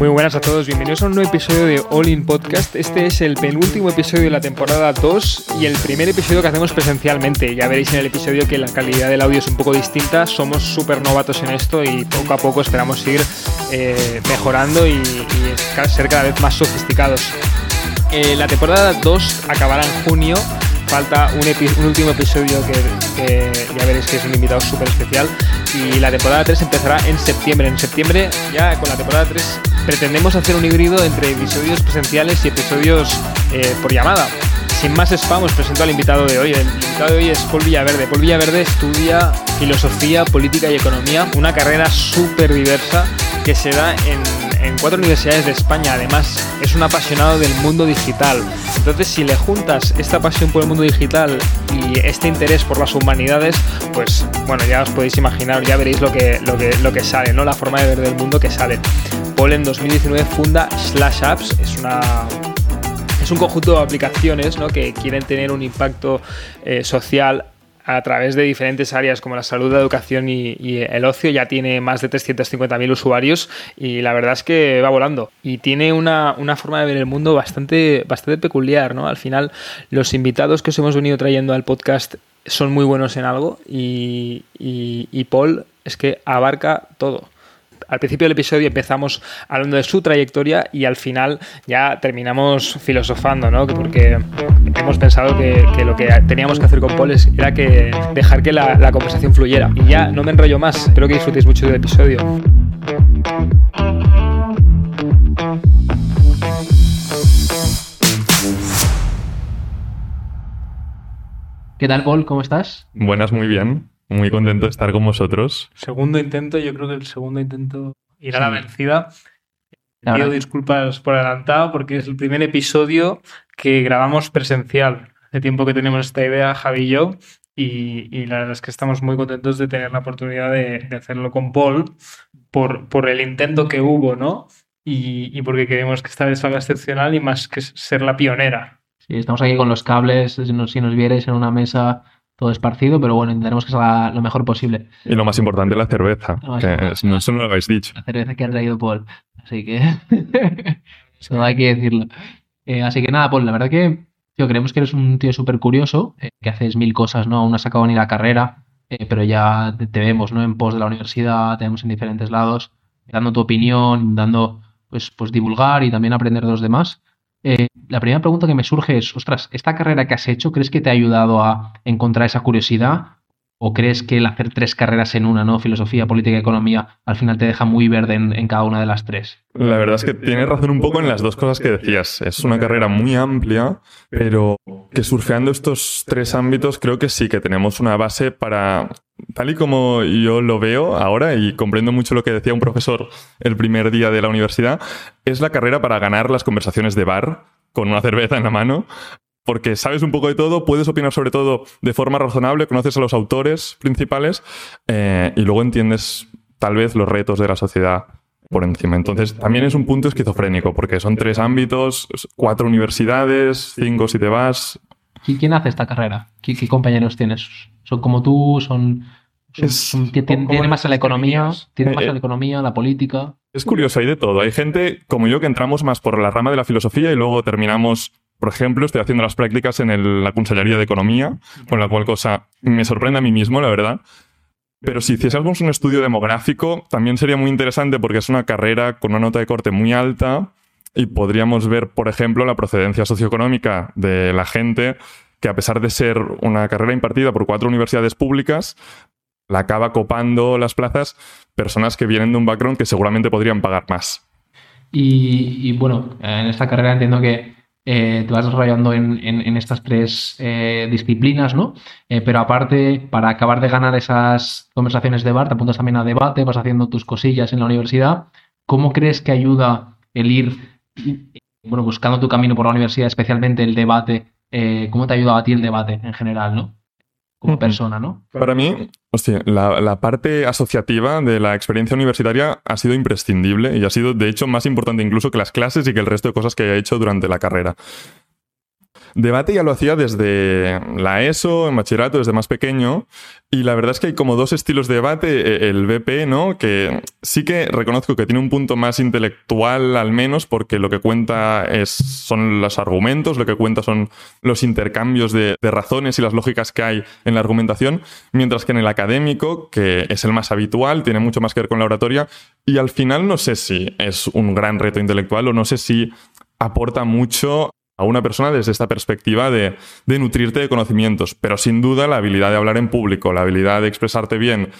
Muy buenas a todos, bienvenidos a un nuevo episodio de All In Podcast. Este es el penúltimo episodio de la temporada 2 y el primer episodio que hacemos presencialmente. Ya veréis en el episodio que la calidad del audio es un poco distinta, somos súper novatos en esto y poco a poco esperamos ir eh, mejorando y, ser cada vez más sofisticados. Eh, la temporada 2 acabará en junio falta un, último episodio que, ya veréis que es un invitado súper especial. Y la temporada 3 empezará en septiembre. En septiembre, ya con la temporada 3, pretendemos hacer un híbrido entre episodios presenciales y episodios eh, por llamada. Sin más spam, os presento al invitado de hoy. El invitado de hoy es Paul Villaverde. Paul Villaverde estudia filosofía, política y economía, una carrera súper diversa que se da en en cuatro universidades de España. Además, es un apasionado del mundo digital. Entonces, si le juntas esta pasión por el mundo digital y este interés por las humanidades, pues bueno, ya os podéis imaginar, ya veréis lo que, lo que, lo que sale, ¿no? La forma de ver del mundo que sale. Paul en 2019 funda Slash Apps, es una es un conjunto de aplicaciones ¿no? que quieren tener un impacto eh, social a través de diferentes áreas como la salud, la educación y, el ocio. Ya tiene más de 350.000 usuarios y la verdad es que va volando. Y tiene una, forma de ver el mundo bastante, bastante peculiar, ¿no? Al final, los invitados que os hemos venido trayendo al podcast son muy buenos en algo y, y Paul es que abarca todo al principio del episodio empezamos hablando de su trayectoria y al final ya terminamos filosofando, ¿no? Porque hemos pensado que, lo que teníamos que hacer con Paul era que dejar que la, la conversación fluyera. Y ya no me enrollo más, espero que disfrutéis mucho del episodio. ¿Qué tal, Paul? ¿Cómo estás? Buenas, muy bien. Muy contento de estar con vosotros. Segundo intento, yo creo que el segundo intento irá a la vencida. Pido disculpas por adelantado porque es el primer episodio que grabamos presencial. Hace tiempo que tenemos esta idea, Javi y yo, y, la verdad es que estamos muy contentos de tener la oportunidad de, hacerlo con Paul por, por, el intento que hubo, ¿no? Y, porque queremos que esta vez salga excepcional y más que ser la pionera. Sí, estamos aquí con los cables, si nos, si nos vierais en una mesa todo esparcido, pero bueno, intentaremos que salga lo mejor posible. Y lo más importante, la cerveza, que no, eso no lo habéis dicho. La cerveza que ha traído Paul, así que eso hay que decirlo. Eh, así que nada, Paul, la verdad que yo creemos que eres un tío súper curioso, eh, que haces mil cosas, ¿no? Aún no has acabado ni la carrera, eh, pero ya te, vemos, ¿no? En pos de la universidad, te vemos en diferentes lados, dando tu opinión, dando, pues, pues divulgar y también aprender de los demás. Eh, la primera pregunta que me surge es, ostras, ¿esta carrera que has hecho crees que te ha ayudado a encontrar esa curiosidad? ¿O crees que el hacer tres carreras en una, ¿no? Filosofía, política y economía, al final te deja muy verde en, cada una de las tres? La verdad es que tienes razón un poco en las dos cosas que decías. Es una carrera muy amplia, pero que surfeando estos tres ámbitos creo que sí que tenemos una base para tal y como yo lo veo ahora y comprendo mucho lo que decía un profesor el primer día de la universidad, es la carrera para ganar las conversaciones de bar con una cerveza en la mano, porque sabes un poco de todo, puedes opinar sobre todo de forma razonable, conoces a los autores principales eh, y luego entiendes tal vez los retos de la sociedad por encima. Entonces, también es un punto esquizofrénico, porque son tres ámbitos, cuatro universidades, cinco si te vas. ¿Y quién hace esta carrera? ¿Qué, qué compañeros tienes? ¿Son como tú? ¿Son, tiene más en la economía? ¿Tiene más en la economía, la política? Es curioso, hay de todo. Hay gente como yo que entramos más por la rama de la filosofía y luego terminamos por ejemplo, estoy haciendo las prácticas en la Consellería de Economía, con la cual cosa me sorprende a mí mismo, la verdad. Pero si hiciésemos un estudio demográfico, también sería muy interesante porque es una carrera con una nota de corte muy alta y podríamos ver, por ejemplo, la procedencia socioeconómica de la gente que a pesar de ser una carrera impartida por cuatro universidades públicas, la acaba copando las plazas personas que vienen de un background que seguramente podrían pagar más. Y, bueno, en esta carrera entiendo que eh, te vas desarrollando en, estas tres eh, disciplinas, ¿no? Eh, pero aparte, para acabar de ganar esas conversaciones de bar, te apuntas también a debate, vas haciendo tus cosillas en la universidad. ¿Cómo crees que ayuda el ir, bueno, buscando tu camino por la universidad, especialmente el debate eh, cómo te ha ayudado a ti el debate en general, ¿no? Como persona, ¿no? Para mí, hostia, la, parte asociativa de la experiencia universitaria ha sido imprescindible y ha sido, de hecho, más importante incluso que las clases y que el resto de cosas que haya hecho durante la carrera. Debate ya lo hacía desde la ESO, en bachillerato, desde más pequeño. Y la verdad es que hay como dos estilos de debate. E, el BP, ¿no? Que sí que reconozco que tiene un punto más intelectual, al menos, porque lo que cuenta es, son los argumentos, lo que cuenta son los intercambios de, de razones y las lógicas que hay en la argumentación. Mientras que en el académico, que es el más habitual, tiene mucho más que ver con la oratoria. Y al final no sé si es un gran reto intelectual o no sé si aporta mucho a una persona desde esta perspectiva de, nutrirte de conocimientos, pero sin duda la habilidad de hablar en público, la habilidad de expresarte bien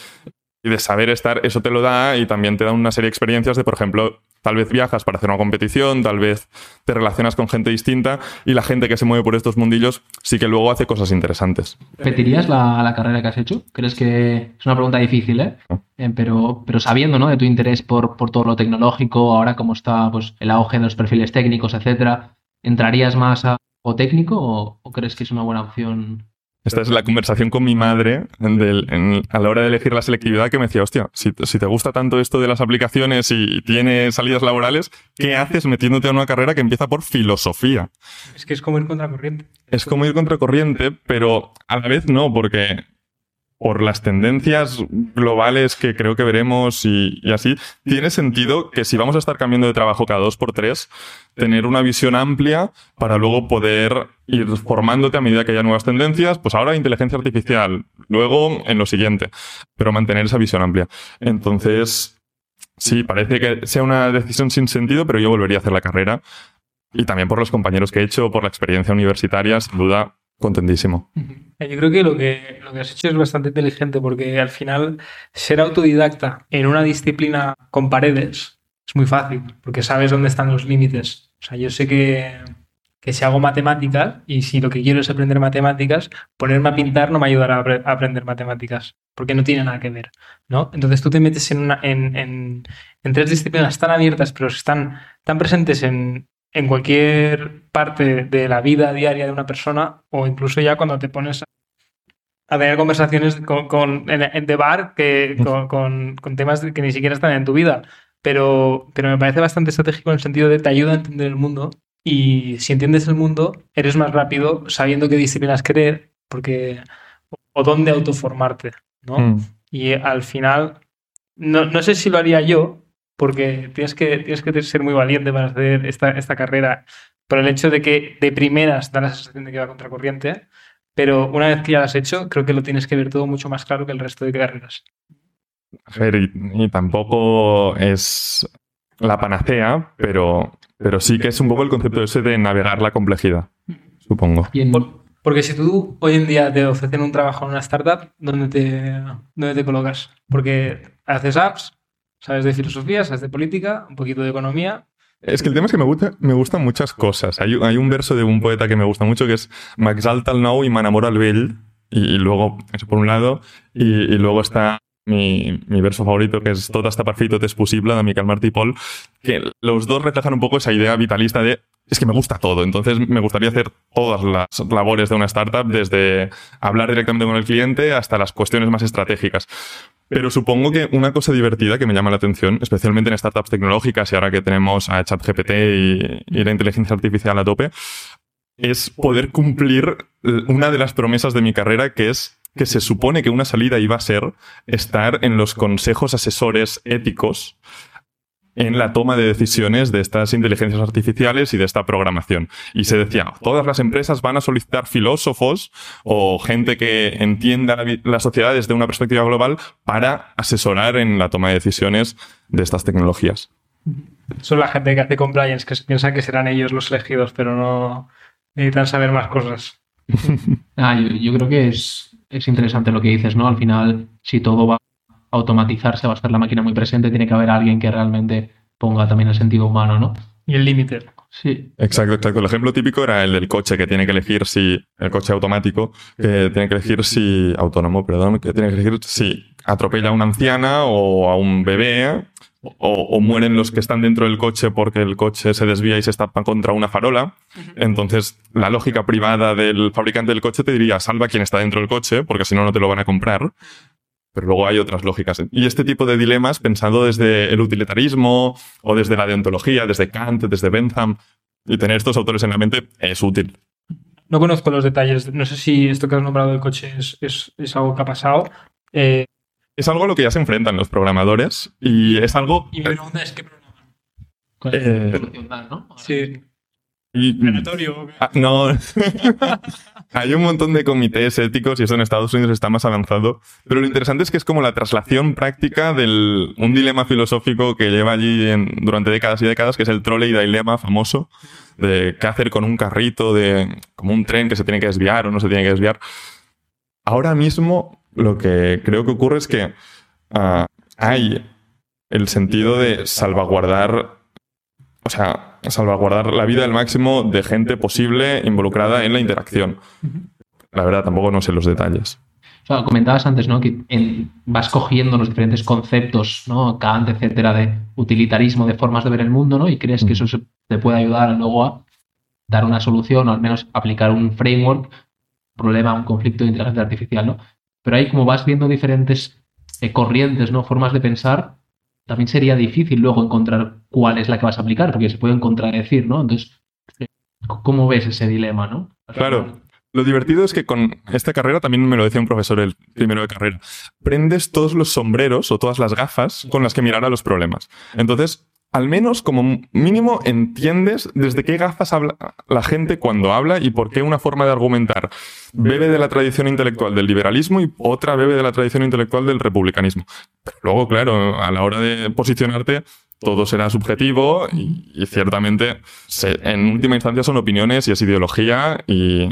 y de saber estar, eso te lo da y también te da una serie de experiencias de, por ejemplo, tal vez viajas para hacer una competición, tal vez te relacionas con gente distinta y la gente que se mueve por estos mundillos sí que luego hace cosas interesantes. ¿Repetirías la, carrera que has hecho? ¿Crees que es una pregunta difícil, eh? eh pero, pero sabiendo ¿no? de tu interés por, por todo lo tecnológico, ahora cómo está pues, el auge de los perfiles técnicos, etcétera, ¿entrarías más a o técnico o, crees que es una buena opción esta es la conversación con mi madre a la hora de elegir la selectividad que me decía, hostia, si, te gusta tanto esto de las aplicaciones y tienes salidas laborales, ¿qué haces metiéndote a una carrera que empieza por filosofía? Es que es como ir contracorriente. Es como ir contracorriente, pero a la vez no, porque por las tendencias globales que creo que veremos y, así, tiene sentido que si vamos a estar cambiando de trabajo cada dos por tres, tener una visión amplia para luego poder ir formándote a medida que haya nuevas tendencias, pues ahora inteligencia artificial, luego en lo siguiente, pero mantener esa visión amplia. Entonces, sí, parece que sea una decisión sin sentido, pero yo volvería a hacer la carrera. Y también por los compañeros que he hecho, por la experiencia universitaria, sin duda, Contentísimo. Yo creo que lo, que lo que has hecho es bastante inteligente porque al final ser autodidacta en una disciplina con paredes es muy fácil porque sabes dónde están los límites. O sea, yo sé que, que si hago matemáticas y si lo que quiero es aprender matemáticas, ponerme a pintar no me ayudará a, aprender matemáticas porque no tiene nada que ver. ¿no? Entonces tú te metes en, una, en, en, en tres disciplinas tan abiertas pero están tan presentes en, en cualquier parte de la vida diaria de una persona o incluso ya cuando te pones a tener conversaciones con, en, de bar que, con, temas que ni siquiera están en tu vida. Pero, pero me parece bastante estratégico en el sentido de te ayuda a entender el mundo y si entiendes el mundo, eres más rápido sabiendo qué disciplinas querer porque, o dónde autoformarte. ¿no? Mm. Y al final, no, no sé si lo haría yo, porque tienes que, tienes que ser muy valiente para hacer esta, esta carrera por el hecho de que de primeras da la sensación de que va contracorriente, pero una vez que ya lo has hecho, creo que lo tienes que ver todo mucho más claro que el resto de carreras. A ver, y, tampoco es la panacea, pero, pero sí que es un poco el concepto ese de navegar la complejidad, supongo. porque si tú hoy en día te ofrecen un trabajo en una startup, ¿dónde te, dónde te colocas? Porque haces apps, Sabes de filosofía, sabes de política, un poquito de economía. Es que el tema es que me, gusta, me gustan muchas cosas. Hay, un verso de un poeta que me gusta mucho que es M'exalta el nou y m'enamora el vell. Y, luego, eso por un lado, y luego está mi, verso favorito, que es Todo está perfecto, es posible, de Miquel Martí Paul, que los dos reflejan un poco esa idea vitalista de es que me gusta todo, entonces me gustaría hacer todas las labores de una startup, desde hablar directamente con el cliente hasta las cuestiones más estratégicas. Pero supongo que una cosa divertida que me llama la atención, especialmente en startups tecnológicas y ahora que tenemos a ChatGPT y, y la inteligencia artificial a tope, es poder cumplir una de las promesas de mi carrera, que es que se supone que una salida iba a ser estar en los consejos asesores éticos en la toma de decisiones de estas inteligencias artificiales y de esta programación. Y se decía, todas las empresas van a solicitar filósofos o gente que entienda la, sociedad desde una perspectiva global para asesorar en la toma de decisiones de estas tecnologías. Son la gente que hace compliance, que piensa que serán ellos los elegidos, pero no necesitan saber más cosas. ah, yo, creo que es, es interesante lo que dices, ¿no? Al final, si todo va automatizarse, va a estar la máquina muy presente, tiene que haber alguien que realmente ponga también el sentido humano, ¿no? Y el límite. Sí. Exacto, exacto. El ejemplo típico era el del coche, que tiene que elegir si, el coche automático, que tiene que elegir si, autónomo, perdón, que tiene que elegir si atropella a una anciana o a un bebé, o, mueren los que están dentro del coche porque el coche se desvía y se estapa contra una farola. Entonces, la lógica privada del fabricante del coche te diría, salva a quien está dentro del coche, porque si no, no te lo van a comprar. Pero luego hay otras lógicas. Y este tipo de dilemas, pensando desde el utilitarismo o desde la deontología, desde Kant, desde Bentham, y tener estos autores en la mente es útil. No conozco los detalles. No sé si esto que has nombrado del coche es, es, es algo que ha pasado. Eh, es algo a lo que ya se enfrentan los programadores y es algo... y mi pregunta es, ¿qué programan? ¿Cuál es Eh, la ¿no? Sí. y- Aleatorio. Ah, no, hay un montón de comités éticos y eso en Estados Unidos está más avanzado. Pero lo interesante es que es como la traslación práctica de un dilema filosófico que lleva allí en- durante décadas y décadas, que es el trolley dilema famoso, de qué hacer con un carrito, de como un tren que se tiene que desviar o no se tiene que desviar. Ahora mismo lo que creo que ocurre es que ah, hay el sentido de salvaguardar o sea, salvaguardar la vida al máximo de gente posible involucrada en la interacción. La verdad, tampoco no sé los detalles. O sea, comentabas antes, ¿no? Que en- vas cogiendo los diferentes conceptos, ¿no? Kant, etcétera, de utilitarismo, de formas de ver el mundo, ¿no? Y crees que eso se- te puede ayudar luego a dar una solución o al menos aplicar un framework, problema, un conflicto de inteligencia artificial, ¿no? Pero ahí como vas viendo diferentes eh, corrientes, ¿no? Formas de pensar, también sería difícil luego encontrar cuál es la que vas a aplicar, porque se pueden contradecir, ¿no? Entonces, eh, ¿cómo ves ese dilema, no? Claro. Lo divertido es que con esta carrera, también me lo decía un profesor el primero de carrera, prendes todos los sombreros o todas las gafas con las que mirar a los problemas. Entonces, al menos como mínimo entiendes desde qué gafas habla la gente cuando habla y por qué una forma de argumentar bebe de la tradición intelectual del liberalismo y otra bebe de la tradición intelectual del republicanismo. Pero luego, claro, a la hora de posicionarte, todo será subjetivo y, y ciertamente se- en última instancia son opiniones y es ideología y,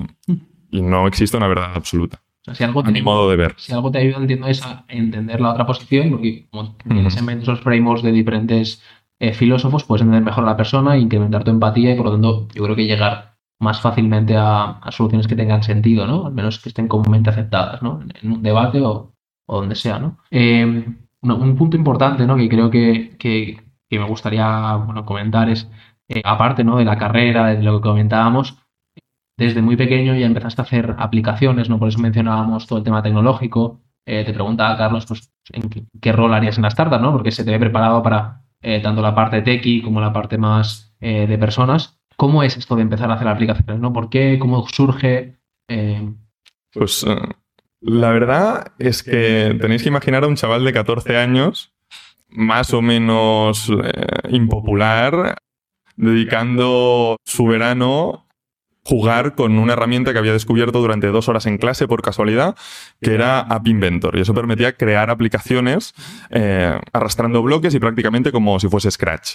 y no existe una verdad absoluta. O sea, si algo A mi te- modo de ver. si algo te ayuda, entiendo, es a entender la otra posición, porque como tienes en mente esos frameworks de diferentes eh, filósofos, puedes entender mejor a la persona, incrementar tu empatía y por lo tanto yo creo que llegar más fácilmente a, soluciones que tengan sentido, ¿no? Al menos que estén comúnmente aceptadas, ¿no? En, un debate o, o donde sea, ¿no? Eh, un punto importante, ¿no? Que creo que, que- me gustaría bueno, comentar es, eh, aparte, ¿no? De la carrera, de lo que comentábamos, desde muy pequeño ya empezaste a hacer aplicaciones, ¿no? Por eso mencionábamos todo el tema tecnológico. Te preguntaba, Carlos, pues, ¿en qué, qué rol harías en la startup, ¿no? Porque se te ve preparado para eh, tanto la parte techie como la parte más eh, de personas. ¿Cómo es esto de empezar a hacer aplicaciones, ¿no? ¿Por qué? ¿Cómo surge? Eh, Pues la verdad es que tenéis que imaginar a un chaval de 14 años, más o menos impopular, dedicando su verano jugar con una herramienta que había descubierto durante dos horas en clase por casualidad, que era App Inventor. Y eso permitía crear aplicaciones eh, arrastrando bloques y prácticamente como si fuese Scratch.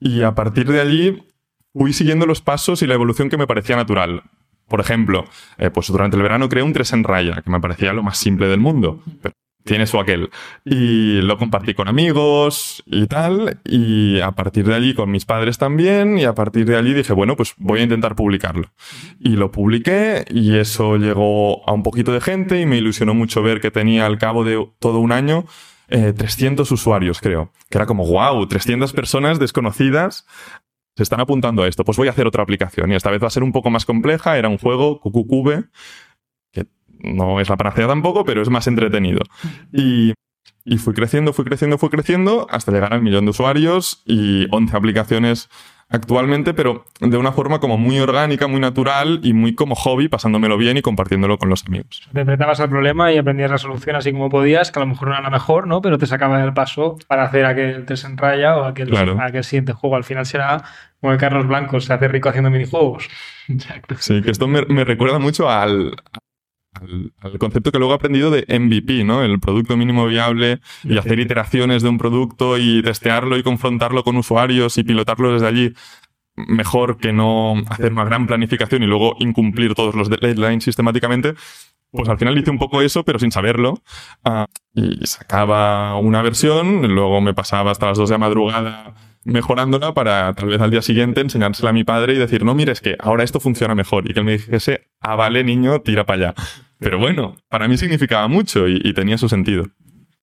Y a partir de allí fui siguiendo los pasos y la evolución que me parecía natural. Por ejemplo, eh, pues durante el verano creé un 3 en raya, que me parecía lo más simple del mundo. Tiene su aquel. Y lo compartí con amigos y tal. Y a partir de allí con mis padres también. Y a partir de allí dije, bueno, pues voy a intentar publicarlo. Y lo publiqué y eso llegó a un poquito de gente y me ilusionó mucho ver que tenía al cabo de todo un año eh, 300 usuarios, creo. Que era como, wow, 300 personas desconocidas se están apuntando a esto. Pues voy a hacer otra aplicación y esta vez va a ser un poco más compleja. Era un juego, que no es la panacea tampoco, pero es más entretenido. Y, y fui creciendo, fui creciendo, fui creciendo hasta llegar al millón de usuarios y 11 aplicaciones actualmente, pero de una forma como muy orgánica, muy natural y muy como hobby, pasándomelo bien y compartiéndolo con los amigos. Te enfrentabas al problema y aprendías la solución así como podías, que a lo mejor no era la mejor, ¿no? Pero te sacaba del paso para hacer aquel 3 en raya o aquel, Claro. aquel siguiente juego. Al final será como el Carlos Blanco, se hace rico haciendo minijuegos. exacto. Sí, que esto me, me recuerda mucho al, al, al concepto que luego he aprendido de MVP, ¿no? El producto mínimo viable y hacer iteraciones de un producto y testearlo y confrontarlo con usuarios y pilotarlo desde allí. Mejor que no hacer una gran planificación y luego incumplir todos los deadlines sistemáticamente. Pues al final hice un poco eso, pero sin saberlo. Ah, y sacaba una versión, luego me pasaba hasta las 2 de la madrugada mejorándola para tal vez al día siguiente enseñársela a mi padre y decir, no, mire, es que ahora esto funciona mejor. Y que él me dijese, ah, vale, niño, tira para allá. Pero bueno, para mí significaba mucho y, y tenía su sentido.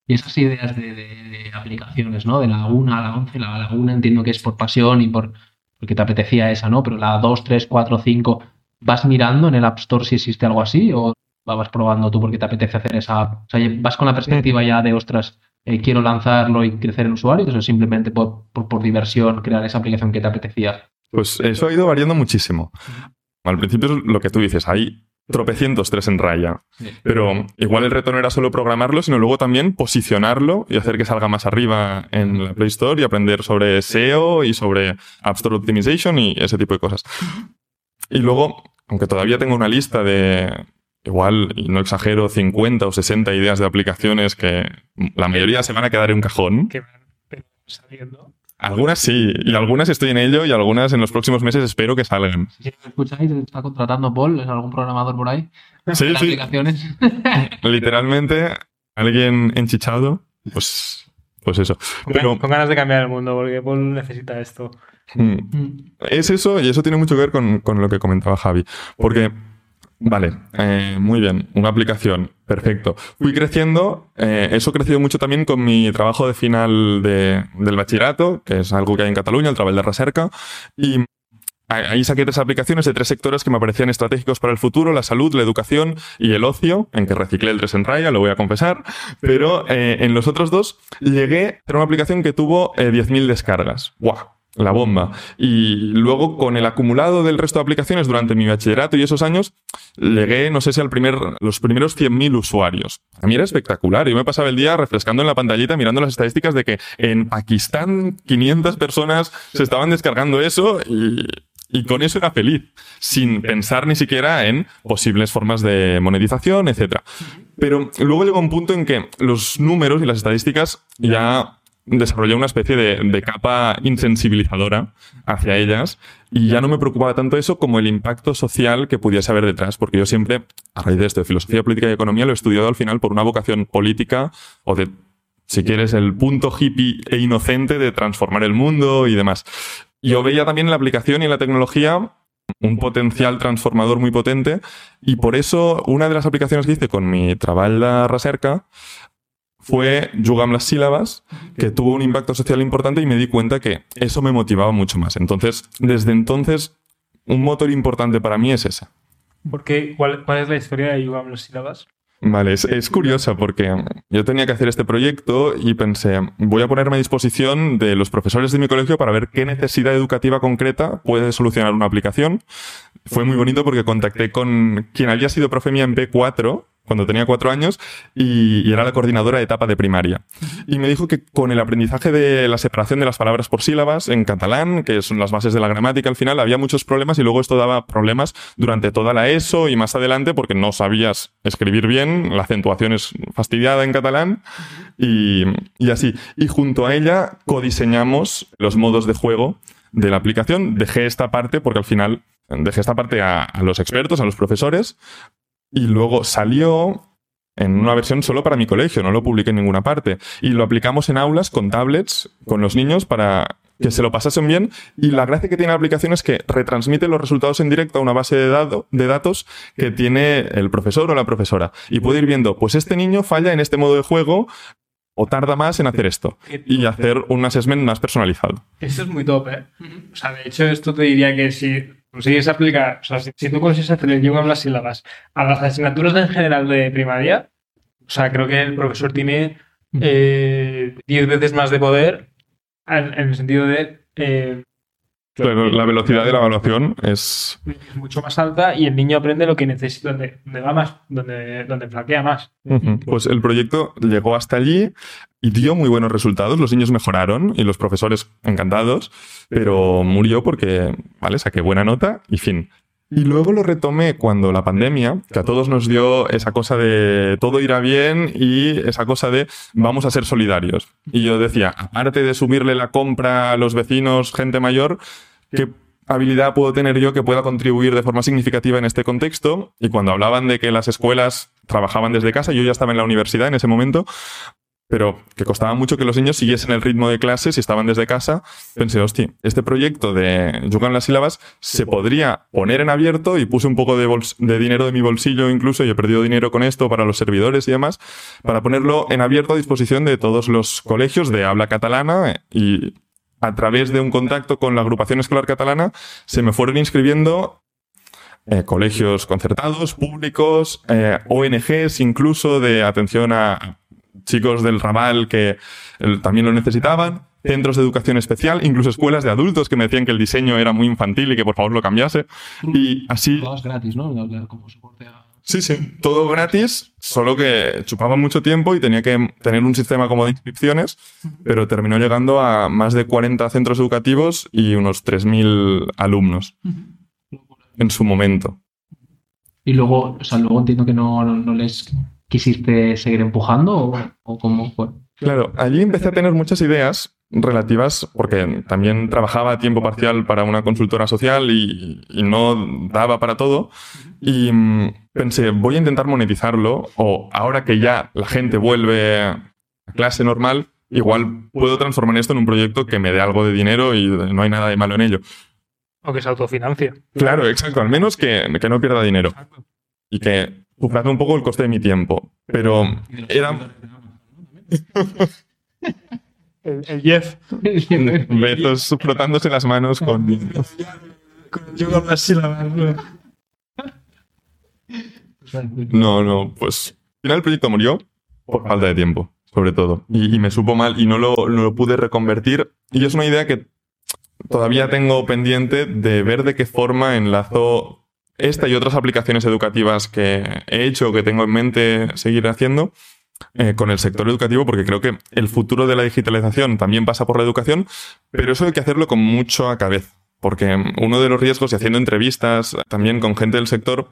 Y esas ideas de, de- de aplicaciones, ¿no? De la 1 a la 11, la, la 1 entiendo que es por pasión y por porque te apetecía esa, ¿no? Pero la 2, 3, 4, 5, ¿vas mirando en el App Store si existe algo así o vas probando tú porque te apetece hacer esa app? O sea, ¿vas con la perspectiva ya de, ostras, eh, quiero lanzarlo y crecer en usuarios o simplemente por, por, por diversión crear esa aplicación que te apetecía? Pues eso ha ido variando muchísimo. al principio es lo que tú dices, hay tropecientos tres en raya. Pero igual el reto no era solo programarlo, sino luego también posicionarlo y hacer que salga más arriba en la Play Store y aprender sobre SEO y sobre App Store Optimization y ese tipo de cosas. Y luego, aunque todavía tengo una lista de, igual, y no exagero, 50 o 60 ideas de aplicaciones que la mayoría se van a quedar en un cajón. Que van saliendo. Algunas sí, y algunas estoy en ello y algunas en los próximos meses espero que salgan. Si me escucháis, está contratando Paul, es algún programador por ahí. Sí, sí. aplicaciones. Literalmente, alguien enchichado, pues, pues eso. Con, Pero con ganas de cambiar el mundo, porque Paul necesita esto. Mm. es eso y eso tiene mucho que ver con, con lo que comentaba Javi. Porque, vale, eh, muy bien, una aplicación, perfecto. Fui creciendo, eh, eso ha crecido mucho también con mi trabajo de final de- del bachillerato, que es algo que hay en Cataluña, el Treball de Recerca, y Ahí saqué tres aplicaciones de tres sectores que me parecían estratégicos para el futuro, la salud, la educación y el ocio, en que reciclé el 3 en raya, lo voy a confesar, pero eh, en los otros dos llegué a una aplicación que tuvo eh, 10.000 descargas. ¡Guau! La bomba. Y luego, con el acumulado del resto de aplicaciones durante mi bachillerato y esos años, llegué, no sé si al primer, los primeros 100.000 usuarios. A mí era espectacular. Yo me pasaba el día refrescando en la pantallita, mirando las estadísticas de que en Pakistán 500 personas se estaban descargando eso y, y con eso era feliz, sin pensar ni siquiera en posibles formas de monetización, etc. Pero luego llegó un punto en que los números y las estadísticas ya desarrollé una especie de, capa insensibilizadora hacia ellas y ya no me preocupaba tanto eso como el impacto social que pudiese haber detrás, porque yo siempre, a raíz de esto de filosofía política y economía, lo he estudiado al final por una vocación política o de, si quieres, el punto hippie e inocente de transformar el mundo y demás. Yo veía también en la aplicación y en la tecnología un potencial transformador muy potente y por eso una de las aplicaciones que hice con mi Trabalda Recerca fue Jugam las sílabas, que tuvo un impacto social importante y me di cuenta que eso me motivaba mucho más. Entonces, desde entonces, un motor importante para mí es ese. Porque, ¿cuál, ¿Cuál es la historia de Yugam los sílabas? Vale, es, es curiosa porque yo tenía que hacer este proyecto y pensé, voy a ponerme a disposición de los profesores de mi colegio para ver qué necesidad educativa concreta puede solucionar una aplicación. Fue muy bonito porque contacté con quien había sido profe mía en P4 cuando tenía cuatro años y, era la coordinadora de etapa de primaria. Y me dijo que con el aprendizaje de la separación de las palabras por sílabas en catalán, que son las bases de la gramática al final, había muchos problemas y luego esto daba problemas durante toda la ESO y más adelante porque no sabías escribir bien, la acentuación es fastidiada en catalán y, y así. Y junto a ella codiseñamos los modos de juego de la aplicación. Dejé esta parte porque al final dejé esta parte a los expertos, a los profesores, y luego salió en una versión solo para mi colegio, no lo publiqué en ninguna parte. Y lo aplicamos en aulas con tablets, con los niños, para que se lo pasasen bien. Y la gracia que tiene la aplicación es que retransmite los resultados en directo a una base de, dado- de datos que tiene el profesor o la profesora. Y puede ir viendo, pues este niño falla en este modo de juego o tarda más en hacer esto. Y hacer un assessment más personalizado. Esto es muy top, ¿eh? O sea, de hecho, esto te diría que si consigues aplicar, o sea, si, si tú consigues hacer el Yugam las sílabas a las asignaturas en general de primaria, o sea, creo que el profesor tiene eh, 10 veces más de poder en, en el sentido de eh, Pero la velocidad de la evaluación es... es mucho más alta y el niño aprende lo que necesita, donde, donde va más, donde, donde flaquea más. Ujú. Pues el proyecto llegó hasta allí y dio muy buenos resultados. Los niños mejoraron y los profesores encantados, pero murió porque, vale, saqué buena nota y fin. Y luego lo retomé cuando la pandemia, que a todos nos dio esa cosa de todo irá bien y esa cosa de vamos a ser solidarios. Y yo decía, aparte de subirle la compra a los vecinos, gente mayor, ¿qué habilidad puedo tener yo que pueda contribuir de forma significativa en este contexto? Y cuando hablaban de que las escuelas trabajaban desde casa, yo ya estaba en la universidad en ese momento, pero que costaba mucho que los niños siguiesen el ritmo de clases y estaban desde casa, pensé, hostia, este proyecto de Yugan las sílabas se podría poner en abierto y puse un poco de, dinero de mi bolsillo incluso, y he perdido dinero con esto para los servidores y demás, para ponerlo en abierto a disposición de todos los colegios de habla catalana y a través de un contacto con la agrupación escolar catalana se me fueron inscribiendo eh, colegios concertados, públicos, eh, ONGs incluso de atención a chicos del Raval que eh, también lo necesitaban, centros de educación especial, incluso escuelas de adultos que me decían que el diseño era muy infantil y que por favor lo cambiase. Y así... Gratis, ¿no? Como soporte a... Sí, sí, todo gratis, solo que chupaba mucho tiempo y tenía que tener un sistema como de inscripciones, pero terminó llegando a más de 40 centros educativos y unos 3.000 alumnos en su momento. Y luego, o sea, luego entiendo que no, no les quisiste seguir empujando o, o cómo fue. Claro, allí empecé a tener muchas ideas relativas, porque también trabajaba a tiempo parcial para una consultora social y, no daba para todo. Y mm, pensé, voy a intentar monetizarlo o ahora que ya la gente vuelve a clase normal, igual puedo transformar esto en un proyecto que me dé algo de dinero y no hay nada de malo en ello. O que se autofinancia. Claro, exacto, al menos que, que no pierda dinero. Y que sufra un poco el coste de mi tiempo. Pero era... El, Jeff. Besos frotándose las manos con. Yo así la No, no, pues. Al final el proyecto murió por falta de tiempo, sobre todo. Y, me supo mal y no lo, no lo pude reconvertir. Y es una idea que todavía tengo pendiente de ver de qué forma enlazo esta y otras aplicaciones educativas que he hecho que tengo en mente seguir haciendo eh, con el sector educativo, porque creo que el futuro de la digitalización también pasa por la educación, pero eso hay que hacerlo con mucho a cabeza. Porque uno de los riesgos, y haciendo entrevistas también con gente del sector,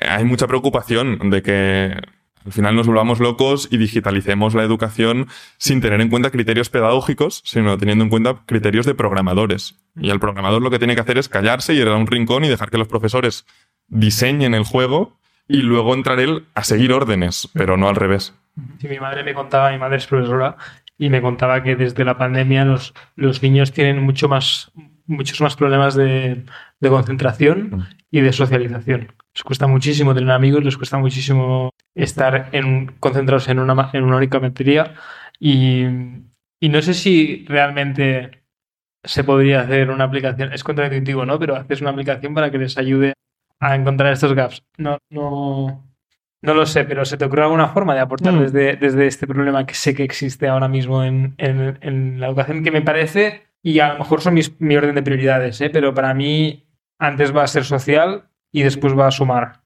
eh, hay mucha preocupación de que al final nos volvamos locos y digitalicemos la educación sin tener en cuenta criterios pedagógicos, sino teniendo en cuenta criterios de programadores. Y el programador lo que tiene que hacer es callarse y ir a un rincón y dejar que los profesores diseñen el juego y luego entrar él a seguir órdenes, pero no al revés. Sí, mi madre me contaba, mi madre es profesora, y me contaba que desde la pandemia los, los niños tienen mucho más, muchos más problemas de, de concentración mm. y de socialización. Les cuesta muchísimo tener amigos, les cuesta muchísimo estar en, concentrados en una, en una única materia y, y no sé si realmente se podría hacer una aplicación, es contraintuitivo, ¿no? Pero haces una aplicación para que les ayude a encontrar estos gaps. No, no, no lo sé, pero ¿se te ocurre alguna forma de aportar mm. desde, desde, este problema que sé que existe ahora mismo en, en, la educación? Que me parece, y a lo mejor son mis, mi orden de prioridades, ¿eh? pero para mí antes va a ser social y después va a sumar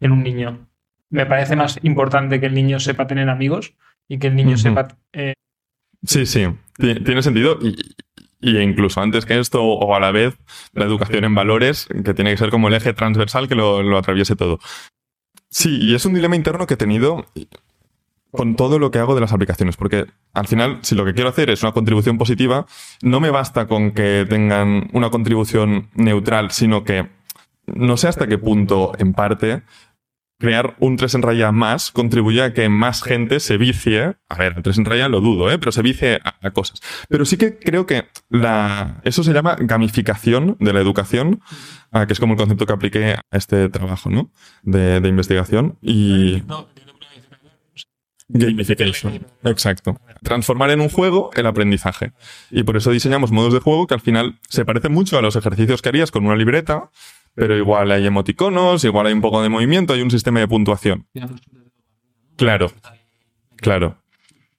en un niño. Me parece más importante que el niño sepa tener amigos y que el niño sepa... Eh, sí, sí, tiene sentido. Y, y incluso antes que esto, o a la vez, la educación en valores, que tiene que ser como el eje transversal que lo, lo atraviese todo. Sí, y es un dilema interno que he tenido con todo lo que hago de las aplicaciones, porque al final, si lo que quiero hacer es una contribución positiva, no me basta con que tengan una contribución neutral, sino que no sé hasta qué punto, en parte, crear un 3 en raya más contribuye a que más gente se vicie. A ver, el 3 en raya lo dudo, ¿eh? pero se vicie a, cosas. Pero sí que creo que la, eso se llama gamificación de la educación, que es como el concepto que apliqué a este trabajo ¿no? de, de investigación. Y. Gamification. Exacto. Transformar en un juego el aprendizaje. Y por eso diseñamos modos de juego que al final se parecen mucho a los ejercicios que harías con una libreta, pero igual hay emoticonos, igual hay un poco de movimiento, hay un sistema de puntuación. Claro, claro.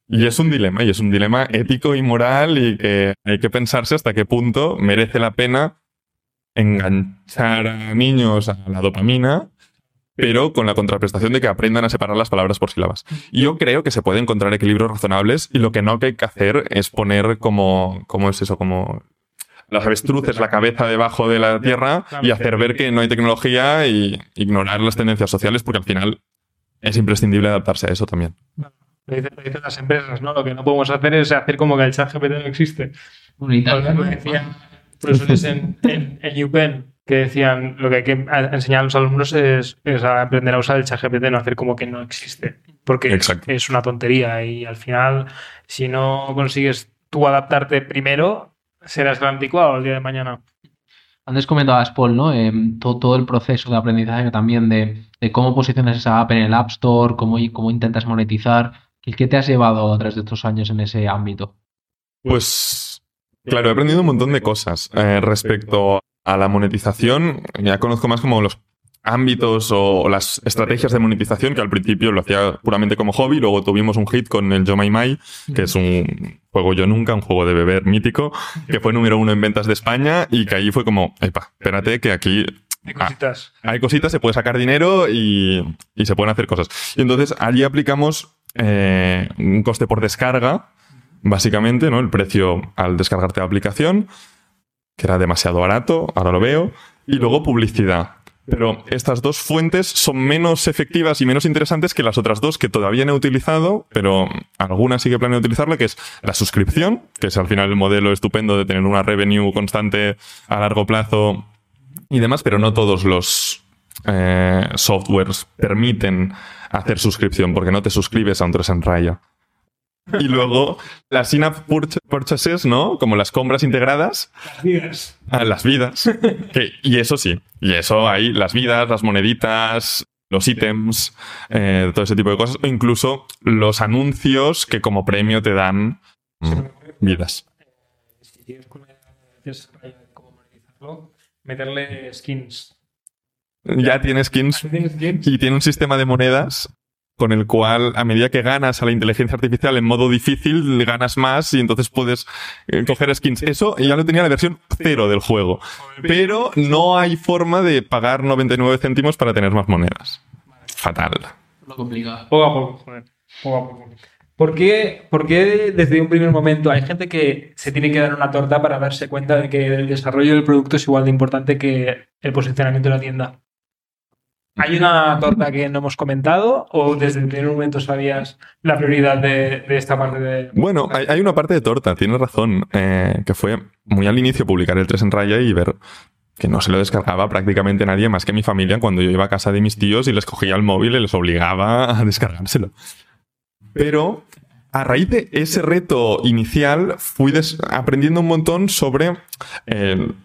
Y es un dilema, y es un dilema ético y moral y que hay que pensarse hasta qué punto merece la pena enganchar a niños a la dopamina, pero con la contraprestación de que aprendan a separar las palabras por sílabas. Y yo creo que se puede encontrar equilibrios razonables y lo que no hay que hacer es poner como, ¿cómo es eso? Como las avestruces la cabeza debajo de la tierra y hacer ver que no hay tecnología y ignorar las tendencias sociales porque al final es imprescindible adaptarse a eso también. Lo dicen, las empresas, ¿no? Lo que no podemos hacer es hacer como que el chat GPT no existe. decían profesores en, en, en UPenn que decían lo que hay que enseñar a los alumnos es, a aprender a usar el chat GPT, no hacer como que no existe. Porque es una tontería y al final, si no consigues tú adaptarte primero, serás gran anticuado el día de mañana. Antes comentabas, Paul, ¿no? Eh, todo, el proceso de aprendizaje también de, cómo posicionas esa app en el App Store, cómo, cómo intentas monetizar. ¿Qué te has llevado a través de estos años en ese ámbito? Pues, claro, he aprendido un montón de cosas eh, respecto a la monetización. Ya conozco más como los ámbitos o las estrategias de monetización, que al principio lo hacía puramente como hobby, luego tuvimos un hit con el Yo My My, que es un juego yo nunca, un juego de beber mítico, que fue número uno en ventas de España y que ahí fue como, epa, espérate que aquí Hay cositas. hay cositas, se puede sacar dinero y, y se pueden hacer cosas. Y entonces allí aplicamos eh, un coste por descarga, básicamente, ¿no? El precio al descargarte la aplicación, que era demasiado barato, ahora lo veo, y luego publicidad. Pero estas dos fuentes son menos efectivas y menos interesantes que las otras dos que todavía no he utilizado, pero algunas sí que planeo utilizarla, que es la suscripción, que es al final el modelo estupendo de tener una revenue constante a largo plazo y demás, pero no todos los eh, softwares permiten hacer suscripción, porque no te suscribes a un 3 en raya. Y luego las in-app purch- purchases, ¿no? Como las compras integradas a las vidas. Que- y eso sí, y eso hay las vidas, las moneditas, los ítems, eh, todo ese tipo de cosas, o incluso los anuncios que como premio te dan mm, vidas. Si tienes cómo monetizarlo, meterle skins. Ya ¿Tienes skins? y tiene un sistema de monedas con el cual a medida que ganas a la inteligencia artificial en modo difícil, ganas más y entonces puedes eh, coger skins. Eso ya lo tenía la versión cero del juego. Pero no hay forma de pagar 99 céntimos para tener más monedas. Fatal. Lo complicado. Poco a poco, joder. Poco a poco. ¿Por qué, por qué desde un primer momento hay gente que se tiene que dar una torta para darse cuenta de que el desarrollo del producto es igual de importante que el posicionamiento de la tienda? ¿Hay una torta que no hemos comentado o desde el primer momento sabías la prioridad de, esta parte de... Bueno, hay, una parte de torta, tienes razón, eh, que fue muy al inicio publicar el 3 en raya y ver que no se lo descargaba prácticamente nadie más que mi familia cuando yo iba a casa de mis tíos y les cogía el móvil y les obligaba a descargárselo. Pero a raíz de ese reto inicial fui aprendiendo un montón sobre el,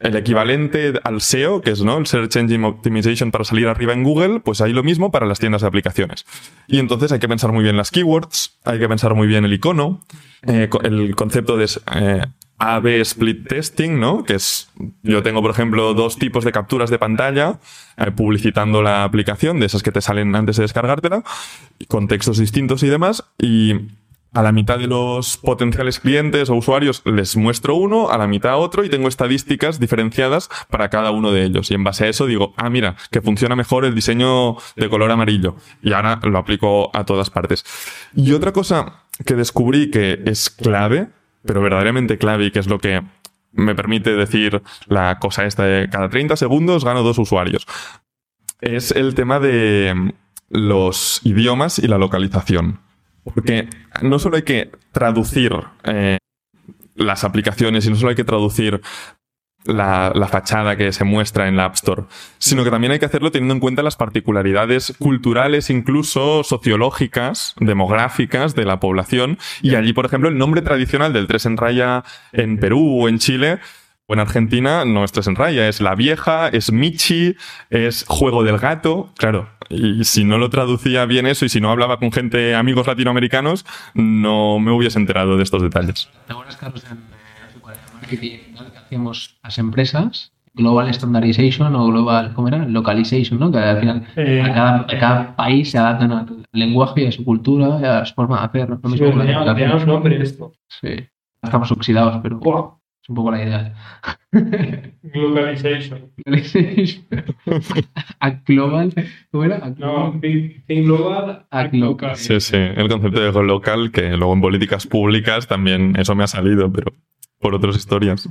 el equivalente al SEO, que es ¿no? el Search Engine Optimization para salir arriba en Google, pues hay lo mismo para las tiendas de aplicaciones. Y entonces hay que pensar muy bien las keywords, hay que pensar muy bien el icono, eh, el concepto de eh, A-B split testing, ¿no? Que es, yo tengo, por ejemplo, dos tipos de capturas de pantalla eh, publicitando la aplicación, de esas que te salen antes de descargártela, con textos distintos y demás, y a la mitad de los potenciales clientes o usuarios les muestro uno, a la mitad otro y tengo estadísticas diferenciadas para cada uno de ellos. Y en base a eso digo, ah, mira, que funciona mejor el diseño de color amarillo. Y ahora lo aplico a todas partes. Y otra cosa que descubrí que es clave, pero verdaderamente clave y que es lo que me permite decir la cosa esta de cada 30 segundos gano dos usuarios, es el tema de los idiomas y la localización. Porque no solo hay que traducir eh, las aplicaciones y no solo hay que traducir la, la fachada que se muestra en la App Store, sino que también hay que hacerlo teniendo en cuenta las particularidades culturales, incluso sociológicas, demográficas de la población. Y allí, por ejemplo, el nombre tradicional del tres en raya en Perú o en Chile o en Argentina no es tres en raya, es la vieja, es Michi, es juego del gato. Claro, y si no lo traducía bien eso y si no hablaba con gente, amigos latinoamericanos, no me hubiese enterado de estos detalles. ¿Te acuerdas, Carlos, en eh, no marketing ¿no? que hacíamos las empresas? Global Standardization o Global, ¿cómo era? Localization, ¿no? Que al final Eh, a, cada, a cada país se adaptan al lenguaje y a su cultura y a su forma de hacer. Aplicaciones. un nombre esto. Sí. Estamos oxidados, pero Wow. Es un poco la idea. Globalization. a global, ¿cómo era? A No, global. think, think global, local. local. Sí, sí, el concepto de local, que luego en políticas públicas también eso me ha salido, pero por otras historias.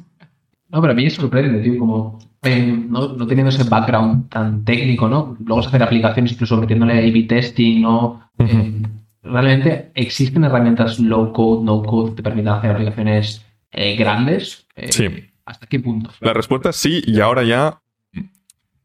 No, pero a mí me sorprende, tío, como eh, no, no teniendo ese background tan técnico, ¿no? Luego hacer aplicaciones incluso metiéndole A-B testing, ¿no? Eh, realmente existen herramientas low code, no code que te permitan hacer aplicaciones eh, grandes. Eh, Sí. ¿Hasta qué punto? La respuesta es sí, y ahora ya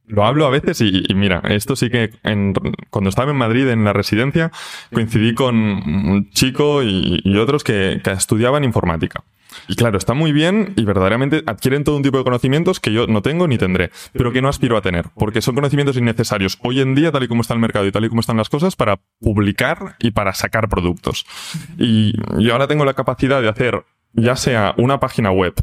lo hablo a veces y, y mira, esto sí que en- cuando estaba en Madrid en la residencia coincidí con un chico y, y otros que, que estudiaban informática. Y claro, está muy bien y verdaderamente adquieren todo un tipo de conocimientos que yo no tengo ni tendré, pero que no aspiro a tener, porque son conocimientos innecesarios hoy en día, tal y como está el mercado y tal y como están las cosas, para publicar y para sacar productos. Y yo ahora tengo la capacidad de hacer ya sea una página web,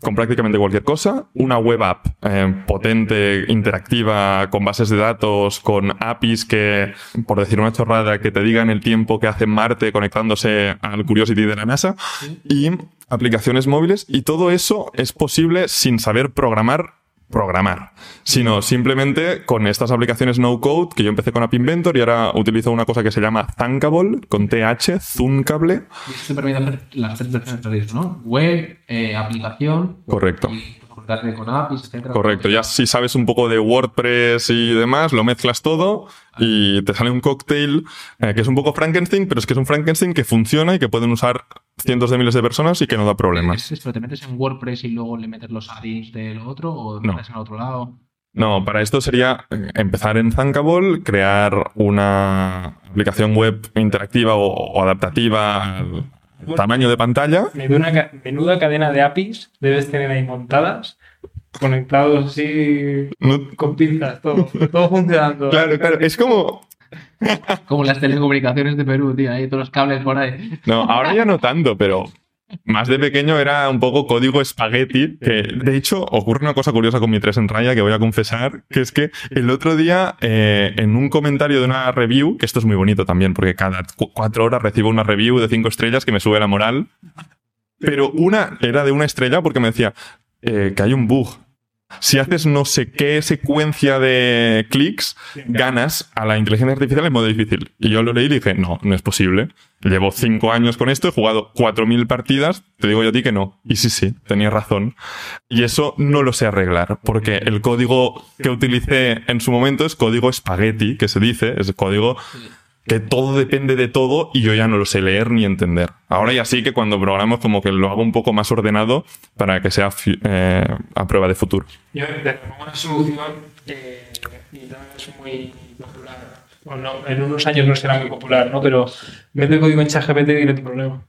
con prácticamente cualquier cosa, una web app eh, potente, interactiva, con bases de datos, con APIs que, por decir una chorrada, que te digan el tiempo que hace Marte conectándose al Curiosity de la NASA, y aplicaciones móviles, y todo eso es posible sin saber programar programar, sino simplemente con estas aplicaciones no code que yo empecé con App Inventor y ahora utilizo una cosa que se llama Thunkable con TH, Zuncable. Y esto te permite hacer las tres versiones, ¿no? Web, eh, aplicación. Correcto. Y con APIs, etcétera. Correcto, ya si sabes un poco de WordPress y demás, lo mezclas todo y te sale un cocktail eh, que es un poco Frankenstein, pero es que es un Frankenstein que funciona y que pueden usar cientos de miles de personas y que no da problemas. ¿Es, pero te metes en WordPress y luego le metes los add-ins del otro o te No. metes en el otro lado? No, para esto sería eh, empezar en Thunkable, crear una aplicación web interactiva o, o adaptativa al tamaño de pantalla. Menuda, ca- menuda cadena de APIs debes tener ahí montadas, conectados así No- con pinzas, todo, todo funcionando. claro, claro, es como... Como las telecomunicaciones de Perú, tío, ahí todos los cables por ahí. No, ahora ya no tanto, pero más de pequeño era un poco código espagueti, que de hecho ocurre una cosa curiosa con mi 3 en raya que voy a confesar, que es que el otro día eh, en un comentario de una review, que esto es muy bonito también, porque cada cu- cuatro horas recibo una review de cinco estrellas que me sube la moral, pero una era de una estrella porque me decía eh, que hay un bug. Si haces no sé qué secuencia de clics, ganas a la inteligencia artificial en modo difícil. Y yo lo leí y dije, no, no es posible. Llevo cinco años con esto, he jugado 4.000 partidas, te digo yo a ti que no. Y sí, sí, tenía razón. Y eso no lo sé arreglar, porque el código que utilicé en su momento es código espagueti, que se dice, es código que todo depende de todo y yo ya no lo sé leer ni entender. Ahora ya sí que cuando programo como que lo hago un poco más ordenado para que sea eh, a prueba de futuro. Yo te propongo una solución eh, y no es muy popular. Bueno, no, en unos años no será muy popular, ¿no? Pero mete código en ChatGPT y dile tu problema.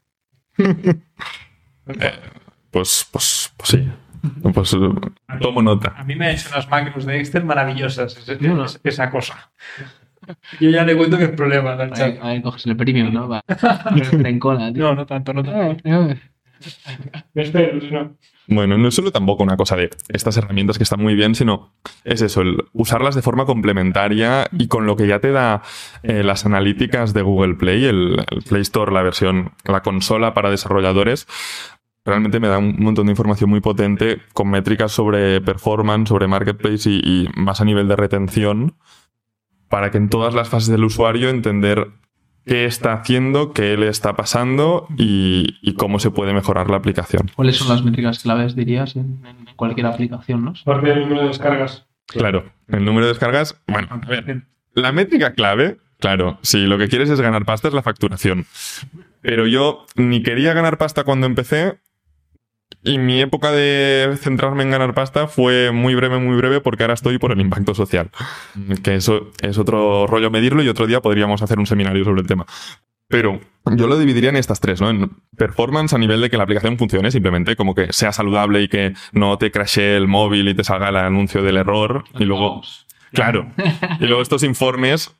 Pues, pues, pues sí. Pues eh, tomo nota. A mí me ha hecho unas macros de Excel maravillosas esa cosa. Yo ya le cuento que es problema chat. ahí coges el premium, ¿no? Va. en cola, tío. No, no tanto, no tanto. Si no. Bueno, no es solo tampoco una cosa de estas herramientas que están muy bien, sino es eso, el usarlas de forma complementaria y con lo que ya te da eh, las analíticas de Google Play, el, el Play Store, la versión, la consola para desarrolladores, realmente me da un montón de información muy potente con métricas sobre performance, sobre marketplace y, y más a nivel de retención, para que en todas las fases del usuario entender qué está haciendo, qué le está pasando y, y cómo se puede mejorar la aplicación. ¿Cuáles son las métricas claves, dirías, en, en cualquier aplicación, no? Por ver el número de descargas. Claro, el número de descargas, bueno, a ver, la métrica clave, claro, si lo que quieres es ganar pasta es la facturación. Pero yo ni quería ganar pasta cuando empecé y mi época de centrarme en ganar pasta fue muy breve, muy breve porque ahora estoy por el impacto social. Que eso es otro rollo medirlo y otro día podríamos hacer un seminario sobre el tema. Pero yo lo dividiría en estas tres, ¿no? En performance a nivel de que la aplicación funcione, simplemente como que sea saludable y que no te crashe el móvil y te salga el anuncio del error. Y luego, claro, y luego estos informes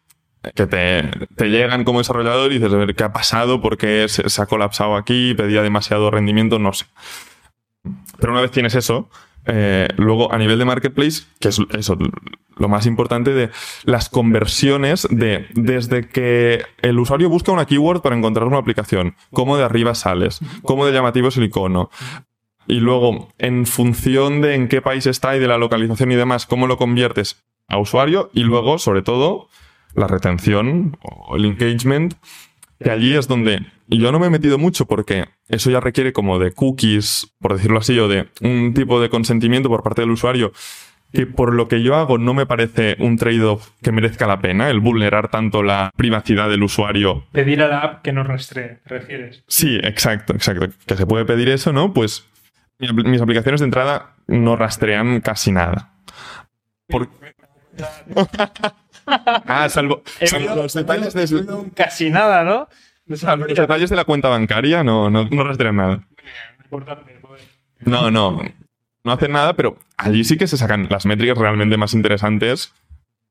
que te, te llegan como desarrollador y dices, a ver, ¿qué ha pasado? ¿Por qué se, se ha colapsado aquí? ¿Pedía demasiado rendimiento? No sé. Pero una vez tienes eso, eh, luego a nivel de marketplace, que es eso, lo más importante de las conversiones de desde que el usuario busca una keyword para encontrar una aplicación, cómo de arriba sales, cómo de llamativo es el icono. Y luego, en función de en qué país está y de la localización y demás, cómo lo conviertes a usuario. Y luego, sobre todo, la retención o el engagement, que allí es donde yo no me he metido mucho porque eso ya requiere como de cookies, por decirlo así, o de un tipo de consentimiento por parte del usuario que por lo que yo hago no me parece un trade-off que merezca la pena, el vulnerar tanto la privacidad del usuario. Pedir a la app que nos rastree, ¿te refieres? Sí, exacto, exacto. Que se puede pedir eso, ¿no? Pues mis aplicaciones de entrada no rastrean casi nada. Por- ah, salvo, salvo los detalles de, Casi nada, ¿no? salvo los detalles de la cuenta bancaria, no, no, no rastrean nada. Importante, joder. No, no. No hacen nada, pero allí sí que se sacan las métricas realmente más interesantes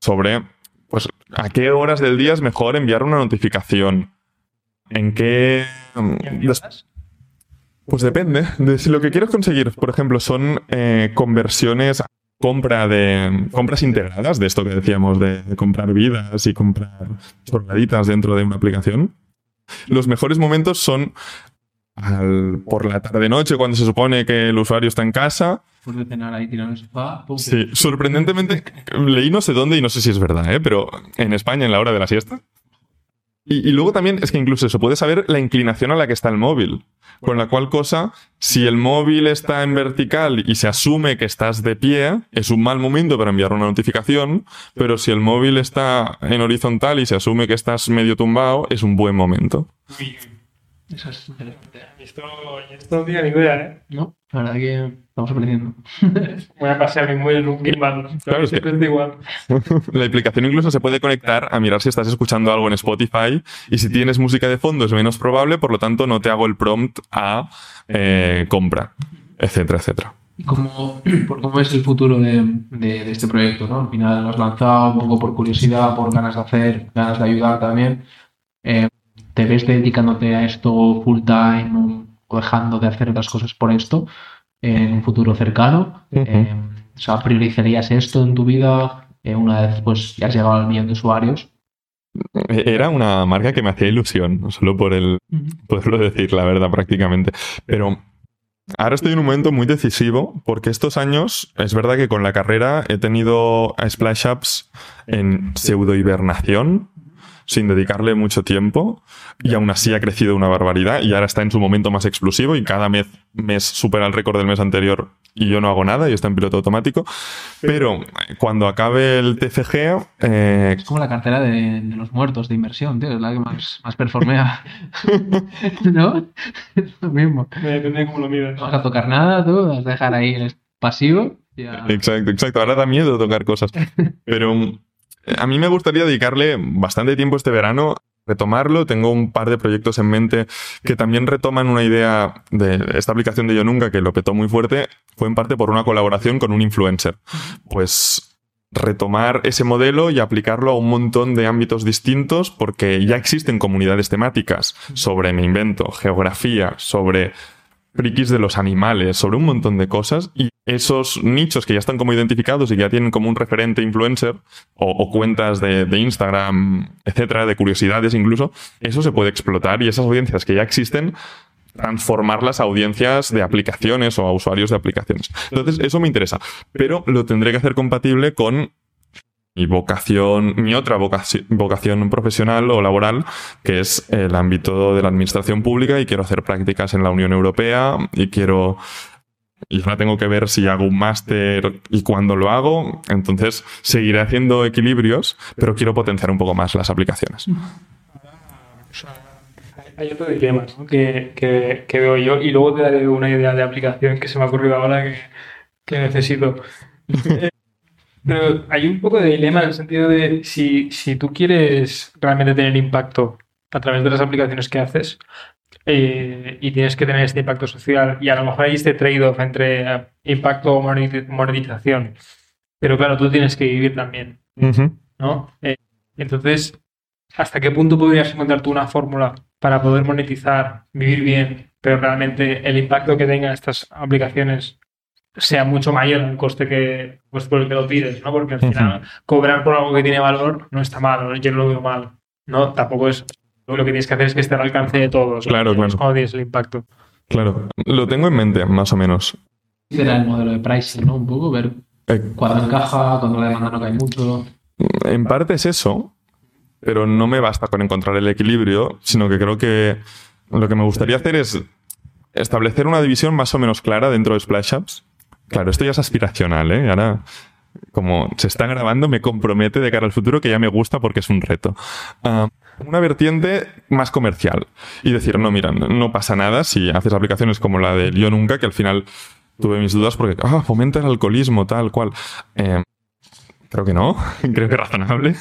sobre, pues, a qué horas del día es mejor enviar una notificación. En qué... ¿Y enviarlas? Pues depende. De si lo que quieres conseguir, por ejemplo, son eh, conversiones compra de compras integradas, de esto que decíamos, de, comprar vidas y comprar chorraditas dentro de una aplicación. Los mejores momentos son por la tarde-noche, cuando se supone que el usuario está en casa. De cenar ahí tirado en el sofá. Sí, sorprendentemente, leí no sé dónde y no sé si es verdad, ¿eh? pero en España, en la hora de la siesta. Y, luego también es que incluso se puede saber la inclinación a la que está el móvil. Con la cual cosa, si el móvil está en vertical y se asume que estás de pie, es un mal momento para enviar una notificación, pero si el móvil está en horizontal y se asume que estás medio tumbado, es un buen momento. Eso es interesante. Esto, esto no tiene ni idea, ¿eh? No, la verdad que estamos aprendiendo. Voy a pasar mi móvil en un gimbal. Claro, Siempre es igual. La aplicación incluso se puede conectar a mirar si estás escuchando algo en Spotify y si tienes música de fondo es menos probable, por lo tanto no te hago el prompt a eh, compra, etcétera, etcétera. ¿Y cómo, por cómo es el futuro de, de- de este proyecto? ¿no? Al final lo has lanzado un poco por curiosidad, por ganas de hacer, ganas de ayudar también. Eh, ¿Te ves dedicándote a esto full time o dejando de hacer otras cosas por esto en un futuro cercano? Eh, o sea, ¿priorizarías esto en tu vida eh, una vez pues, ya has llegado al millón de usuarios? Era una marca que me hacía ilusión, solo por el poderlo decir, la verdad, prácticamente. Pero ahora estoy en un momento muy decisivo porque estos años, es verdad que con la carrera he tenido a Splash Apps en pseudo hibernación, sin dedicarle mucho tiempo, y aún así ha crecido una barbaridad y ahora está en su momento más explosivo y cada mes, mes supera el récord del mes anterior y yo no hago nada y está en piloto automático. Pero cuando acabe el TCG, eh, Es como la cartera de, de los muertos de inversión, tío, es la que más, más performea. ¿No? Es lo mismo. Depende de cómo lo miras. No vas a tocar nada, tú vas a dejar ahí el pasivo. Ya. Exacto, exacto. Ahora da miedo tocar cosas. Pero a mí me gustaría dedicarle bastante tiempo este verano, retomarlo. Tengo un par de proyectos en mente que también retoman una idea de esta aplicación de Yo Nunca, que lo petó muy fuerte. Fue en parte por una colaboración con un influencer. Pues retomar ese modelo y aplicarlo a un montón de ámbitos distintos porque ya existen comunidades temáticas sobre, me invento, geografía, sobre frikis de los animales, sobre un montón de cosas y esos nichos que ya están como identificados y que ya tienen como un referente influencer o, cuentas de, de Instagram, etcétera, de curiosidades incluso, eso se puede explotar y esas audiencias que ya existen transformarlas a audiencias de aplicaciones o a usuarios de aplicaciones. Entonces, eso me interesa, pero lo tendré que hacer compatible con mi vocación, mi otra vocación, vocación profesional o laboral, que es el ámbito de la administración pública y quiero hacer prácticas en la Unión Europea y quiero y ahora tengo que ver si hago un máster y cuándo lo hago. Entonces seguiré haciendo equilibrios, pero quiero potenciar un poco más las aplicaciones. Hay otro dilema ¿no? que, que- que veo yo y luego te daré una idea de aplicación que se me ha ocurrido ahora que, que necesito. Pero hay un poco de dilema en el sentido de si, si tú quieres realmente tener impacto a través de las aplicaciones que haces eh, y tienes que tener este impacto social y a lo mejor hay este trade-off entre eh, impacto o moneti- monetización. Pero claro, tú tienes que vivir también. ¿no? Eh, entonces, ¿hasta qué punto podrías encontrar tú una fórmula para poder monetizar, vivir bien, pero realmente el impacto que tengan estas aplicaciones sea mucho mayor al coste que pues, por el que lo pides, ¿no? Porque al final cobrar por algo que tiene valor no está mal, ¿no? yo no lo veo mal, ¿no? Tampoco es lo que tienes que hacer es que esté al alcance de todos. ¿no? Claro, Es claro. cuando tienes el impacto. Claro, lo tengo en mente, más o menos. Será el modelo de pricing, ¿no? Un poco, ver Eh, cuándo encaja, cuándo la demanda no cae mucho. En parte es eso, pero no me basta con encontrar el equilibrio, sino que creo que lo que me gustaría hacer es establecer una división más o menos clara dentro de Splash Apps. Claro, esto ya es aspiracional, ¿eh? Ahora, como se está grabando, me compromete de cara al futuro que ya me gusta porque es un reto. Ah, una vertiente más comercial y decir, no, mira, no pasa nada si haces aplicaciones como la de Yo Nunca, que al final tuve mis dudas porque, ah, fomenta el alcoholismo, tal cual. Eh, Creo que no, creo que razonable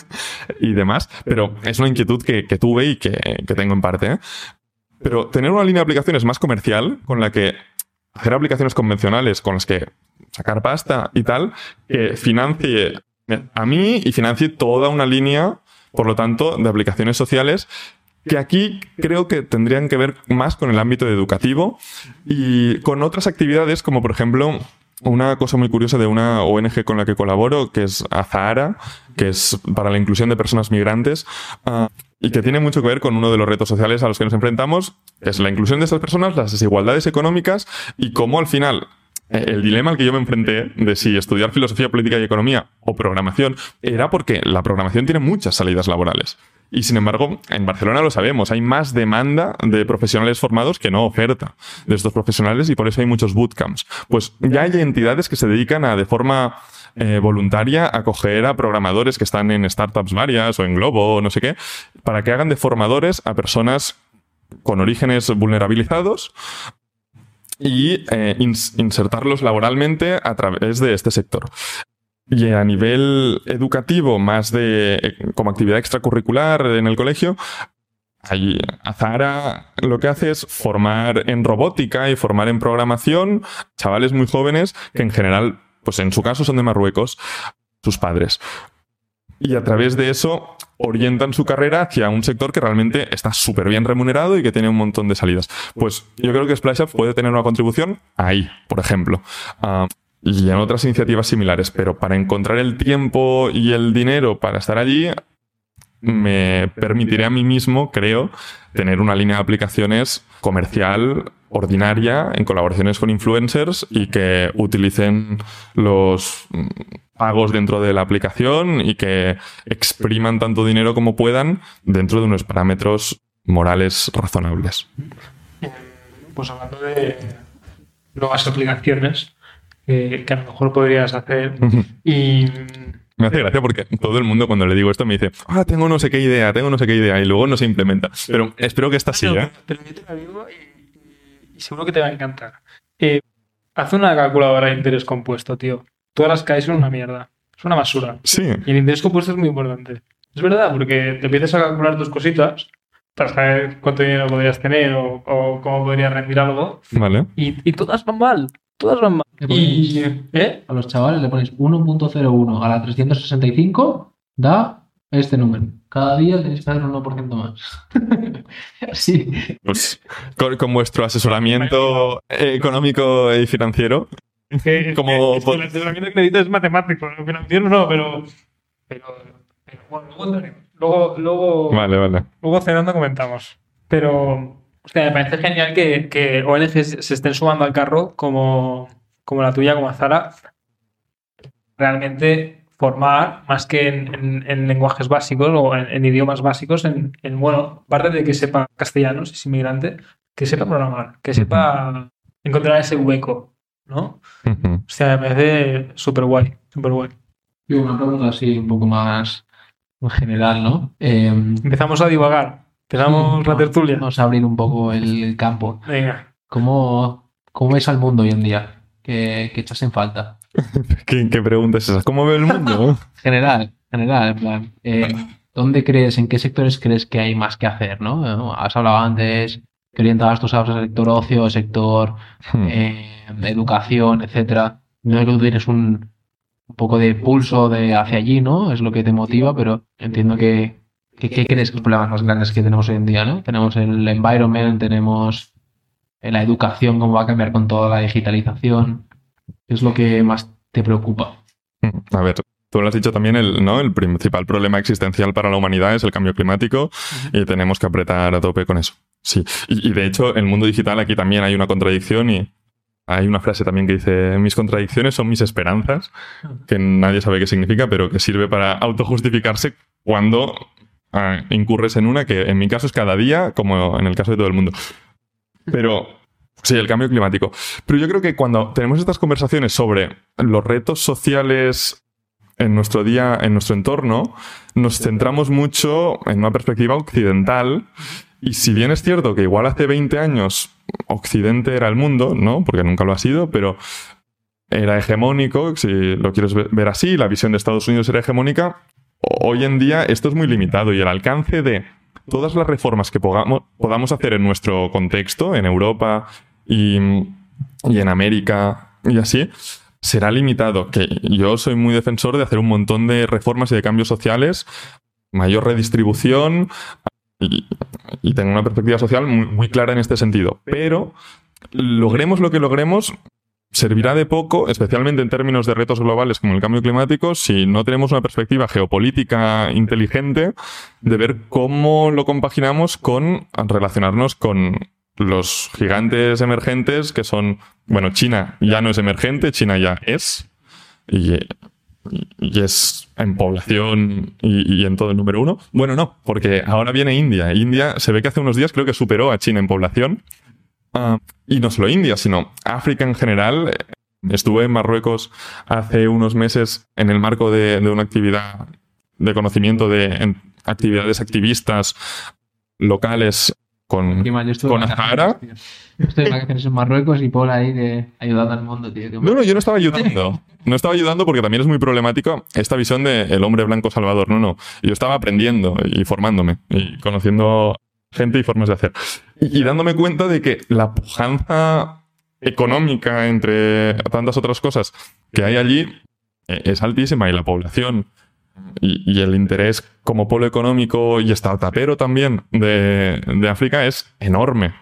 y demás, pero es una inquietud que, tuve y que, que tengo en parte. ¿eh? Pero tener una línea de aplicaciones más comercial con la que hacer aplicaciones convencionales con las que sacar pasta y tal, que financie a mí y financie toda una línea, por lo tanto, de aplicaciones sociales que aquí creo que tendrían que ver más con el ámbito educativo y con otras actividades como por ejemplo una cosa muy curiosa de una ONG con la que colaboro, que es Azahara, que es para la inclusión de personas migrantes, uh, y que tiene mucho que ver con uno de los retos sociales a los que nos enfrentamos, que es la inclusión de estas personas, las desigualdades económicas y cómo al final eh, el dilema al que yo me enfrenté de si estudiar filosofía política y economía o programación era porque la programación tiene muchas salidas laborales. Y sin embargo, en Barcelona lo sabemos, hay más demanda de profesionales formados que no oferta de estos profesionales y por eso hay muchos bootcamps. Pues ya hay entidades que se dedican a, de forma eh, voluntaria, acoger a programadores que están en startups varias o en Globo o no sé qué, para que hagan de formadores a personas con orígenes vulnerabilizados y eh, insertarlos laboralmente a través de este sector. Y a nivel educativo, más de eh, como actividad extracurricular en el colegio, Ahí, Azara lo que hace es formar en robótica y formar en programación chavales muy jóvenes que en general, pues en su caso son de Marruecos, sus padres. Y a través de eso orientan su carrera hacia un sector que realmente está súper bien remunerado y que tiene un montón de salidas. Pues yo creo que Splash Up puede tener una contribución ahí, por ejemplo. Uh, y en otras iniciativas similares, pero para encontrar el tiempo y el dinero para estar allí, me permitiré a mí mismo, creo, tener una línea de aplicaciones comercial ordinaria en colaboraciones con influencers y que utilicen los pagos dentro de la aplicación y que expriman tanto dinero como puedan dentro de unos parámetros morales razonables. Pues hablando de nuevas aplicaciones, que, a lo mejor podrías hacer. y. Me hace gracia porque todo el mundo cuando le digo esto me dice, ah, tengo no sé qué idea, tengo no sé qué idea, y luego no se implementa. Pero espero que esta sí, ¿eh? Pero yo te la digo y, seguro que te va a encantar. Eh, haz una calculadora de interés compuesto, tío. Todas las caes son una mierda. Es una basura. Sí. Y el interés compuesto es muy importante. Es verdad, porque te empiezas a calcular tus cositas para saber cuánto dinero podrías tener o, cómo podrías rendir algo. Vale. Y, y todas van mal. Todas van mal. Y, ¿eh? A los chavales le pones 1.01 a la 365, da este número. Cada día tenéis que hacer un 1% más. sí. Pues con, vuestro asesoramiento económico y financiero. como el asesoramiento que necesitas es matemático, financiero no, pero. Pero, pero bueno, luego, luego, Vale, vale. Luego cenando comentamos. Pero me parece genial que, que ONGs se estén sumando al carro como, como la tuya, como Zara. Realmente formar, más que en, lenguajes básicos o en, idiomas básicos, en, bueno, aparte de que sepa castellano, si es inmigrante, que sepa programar, que sepa encontrar ese hueco, ¿no? O sea, me parece súper guay, súper guay. Y una pregunta así un poco más general, ¿no? Em, Empezamos a divagar. Empezamos la tertulia. Vamos a abrir un poco el campo. Venga. ¿Cómo, cómo ves al mundo hoy en día? ¿Qué, qué echas en falta? ¿Qué, ¿Qué, pregunta es esa? ¿Cómo ve el mundo? general, general, en plan. Eh, ¿Dónde crees, en qué sectores crees que hay más que hacer? ¿no? Has hablado antes que orientabas tus sabes al sector ocio, sector hmm. eh, educación, etcétera. No es que tú tienes un, un poco de pulso de hacia allí, ¿no? Es lo que te motiva, pero entiendo que, ¿Qué, crees que los problemas más grandes que tenemos hoy en día? ¿no? Tenemos el environment, tenemos la educación, cómo va a cambiar con toda la digitalización. ¿Qué es lo que más te preocupa? Mm, a ver, tú lo has dicho también, el, ¿no? el principal problema existencial para la humanidad es el cambio climático y tenemos que apretar a tope con eso. Sí, y, y de hecho, en el mundo digital aquí también hay una contradicción y hay una frase también que dice, mis contradicciones son mis esperanzas, que nadie sabe qué significa, pero que sirve para autojustificarse cuando Ah, incurres en una que en mi caso es cada día, como en el caso de todo el mundo. Pero sí, el cambio climático. Pero yo creo que cuando tenemos estas conversaciones sobre los retos sociales en nuestro día, en nuestro entorno, nos centramos mucho en una perspectiva occidental. Y si bien es cierto que igual hace 20 años Occidente era el mundo, ¿no? Porque nunca lo ha sido, pero era hegemónico, si lo quieres ver así, la visión de Estados Unidos era hegemónica, hoy en día esto es muy limitado y el alcance de todas las reformas que podamos, hacer en nuestro contexto, en Europa y, en América y así, será limitado. Que yo soy muy defensor de hacer un montón de reformas y de cambios sociales, mayor redistribución, y, tengo una perspectiva social muy clara en este sentido. Pero logremos lo que logremos, servirá de poco, especialmente en términos de retos globales como el cambio climático, si no tenemos una perspectiva geopolítica inteligente de ver cómo lo compaginamos con relacionarnos con los gigantes emergentes que son, bueno, China ya no es emergente, China ya es, y, es en población y, en todo el número uno. Bueno, no, porque ahora viene India. India se ve que hace unos días creo que superó a China en población. Ah, y no solo India, sino África en general. Estuve en Marruecos hace unos meses en el marco de, una actividad de conocimiento de actividades activistas locales con, con Azahara. estoy en vacaciones en Marruecos y Paul ahí de ayudando al mundo, tío. No, no, yo no estaba ayudando. No estaba ayudando porque también es muy problemático esta visión de el hombre blanco salvador. No, no. Yo estaba aprendiendo y formándome y conociendo gente y formas de hacer. Y, dándome cuenta de que la pujanza económica entre tantas otras cosas que hay allí eh, es altísima y la población y, el interés como polo económico y startupero también de, África es enorme.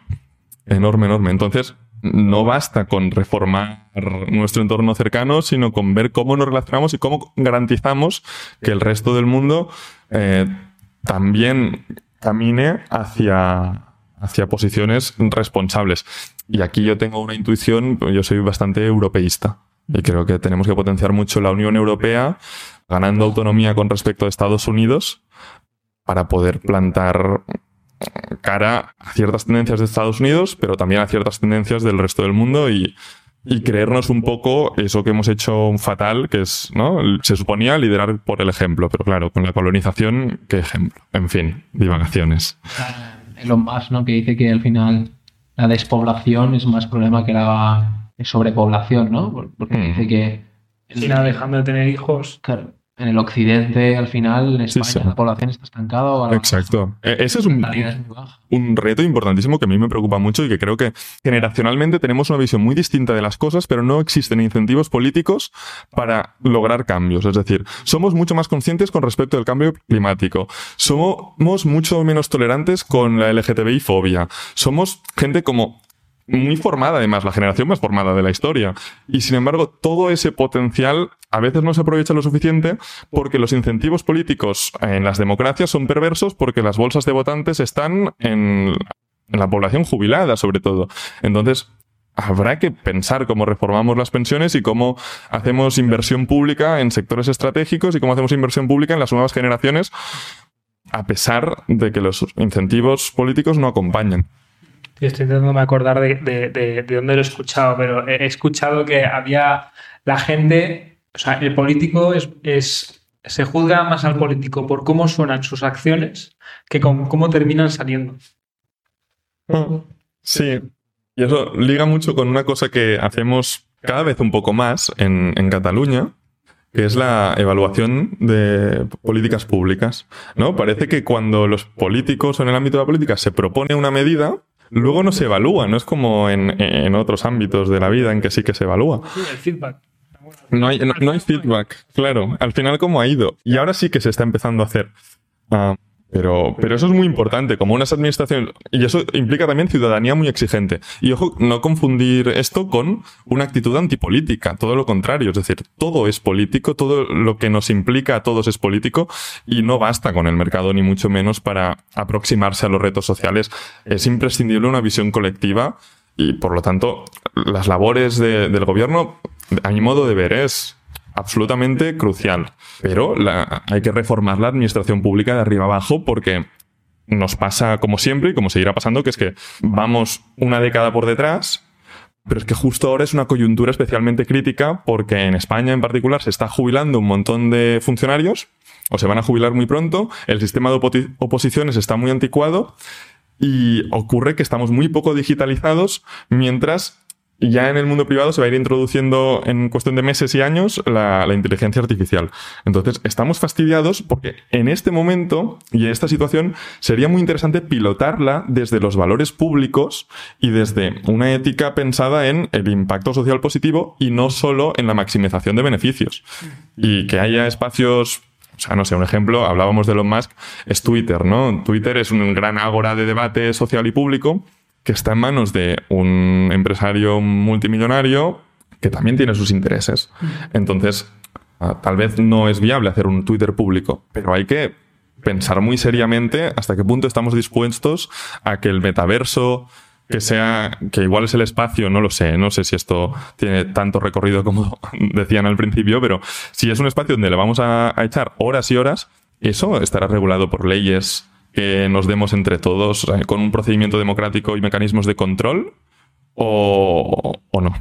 Enorme, enorme. Entonces, no basta con reformar nuestro entorno cercano, sino con ver cómo nos relacionamos y cómo garantizamos que el resto del mundo eh, también camine hacia, hacia posiciones responsables. Y aquí yo tengo una intuición, yo soy bastante europeísta y creo que tenemos que potenciar mucho la Unión Europea ganando autonomía con respecto a Estados Unidos para poder plantar cara a ciertas tendencias de Estados Unidos, pero también a ciertas tendencias del resto del mundo y, creernos un poco eso que hemos hecho fatal, que es, ¿no? Se suponía liderar por el ejemplo, pero claro, con la colonización, ¿qué ejemplo? En fin, divagaciones. Elon Musk, ¿no? Que dice que al final la despoblación es más problema que la sobrepoblación, ¿no? Porque mm. dice que... China dejando de tener hijos. Claro en el occidente, al final, en España, la población está estancada. Exacto. E-, ese es un, un, reto importantísimo que a mí me preocupa mucho y que creo que generacionalmente tenemos una visión muy distinta de las cosas, pero no existen incentivos políticos para lograr cambios. Es decir, somos mucho más conscientes con respecto al cambio climático. Somos mucho menos tolerantes con la LGTBI fobia. Somos gente como muy formada, además, la generación más formada de la historia. Y sin embargo, todo ese potencial a veces no se aprovecha lo suficiente porque los incentivos políticos en las democracias son perversos porque las bolsas de votantes están en, la población jubilada, sobre todo. Entonces, habrá que pensar cómo reformamos las pensiones y cómo hacemos inversión pública en sectores estratégicos y cómo hacemos inversión pública en las nuevas generaciones, a pesar de que los incentivos políticos no acompañan. Estoy intentando acordar de, de, dónde lo he escuchado, pero he escuchado que había la gente, o sea, el político es, es se juzga más al político por cómo suenan sus acciones que con cómo terminan saliendo. Sí, y eso liga mucho con una cosa que hacemos cada vez un poco más en, en Cataluña, que es la evaluación de políticas públicas. ¿no? Parece que cuando los políticos en el ámbito de la política se propone una medida, luego no se evalúa, no es como en, otros ámbitos de la vida en que sí que se evalúa. Sí, el feedback. No hay, no, hay feedback, claro. Al final, ¿cómo ha ido? Y ahora sí que se está empezando a hacer. Ah, pero, pero eso es muy importante, como unas administraciones, y eso implica también ciudadanía muy exigente. Y ojo, no confundir esto con una actitud antipolítica, todo lo contrario, es decir, todo es político, todo lo que nos implica a todos es político, y no basta con el mercado, ni mucho menos para aproximarse a los retos sociales. Es imprescindible una visión colectiva, y por lo tanto, las labores del gobierno, a mi modo de ver, es absolutamente crucial. Pero hay que reformar la administración pública de arriba abajo porque nos pasa como siempre y como seguirá pasando, que es que vamos una década por detrás, pero es que justo ahora es una coyuntura especialmente crítica porque en España en particular se está jubilando un montón de funcionarios o se van a jubilar muy pronto, el sistema de oposiciones está muy anticuado y ocurre que estamos muy poco digitalizados mientras ya en el mundo privado se va a ir introduciendo en cuestión de meses y años la, inteligencia artificial. Entonces, estamos fastidiados porque en este momento y en esta situación sería muy interesante pilotarla desde los valores públicos y desde una ética pensada en el impacto social positivo y no solo en la maximización de beneficios. Y que haya espacios O sea, no sé, un ejemplo, hablábamos de Elon Musk, es Twitter, ¿no? Twitter es un gran ágora de debate social y público que está en manos de un empresario multimillonario que también tiene sus intereses. Entonces, ah, tal vez no es viable hacer un Twitter público, pero hay que pensar muy seriamente hasta qué punto estamos dispuestos a que el metaverso, que sea, que igual es el espacio, no lo sé, no sé si esto tiene tanto recorrido como decían al principio, pero si es un espacio donde le vamos a, echar horas y horas, eso estará regulado por leyes que nos demos entre todos con un procedimiento democrático y mecanismos de control o, no.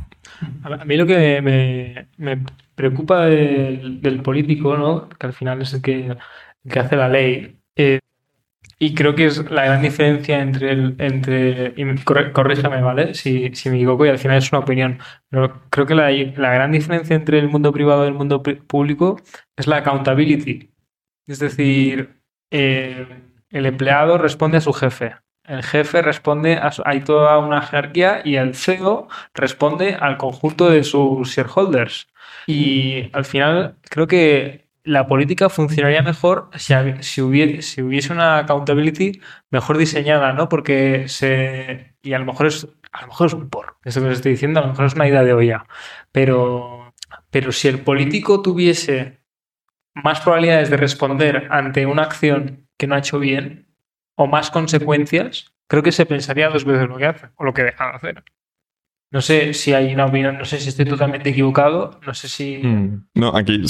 A mí lo que me, preocupa del, político, ¿no? que al final es el que, que hace la ley, eh, y creo que es la gran diferencia entre el. Entre, corríjame, ¿vale? Si, si, me equivoco y al final es una opinión. Pero creo que la, la gran diferencia entre el mundo privado y el mundo público es la accountability. Es decir, eh, el empleado responde a su jefe. El jefe responde a hay toda una jerarquía y el CEO responde al conjunto de sus shareholders. Y al final creo que la política funcionaría mejor si, si, hubiese, una accountability mejor diseñada, ¿no? Porque se. Y a lo mejor es. A lo mejor es un por. Eso que os estoy diciendo, a lo mejor es una idea de olla. Pero. Pero si el político tuviese más probabilidades de responder ante una acción que no ha hecho bien, o más consecuencias, creo que se pensaría dos veces lo que hace o lo que deja de hacer. No sé si hay una opinión, no sé si estoy totalmente equivocado, no sé si... Mm. No, aquí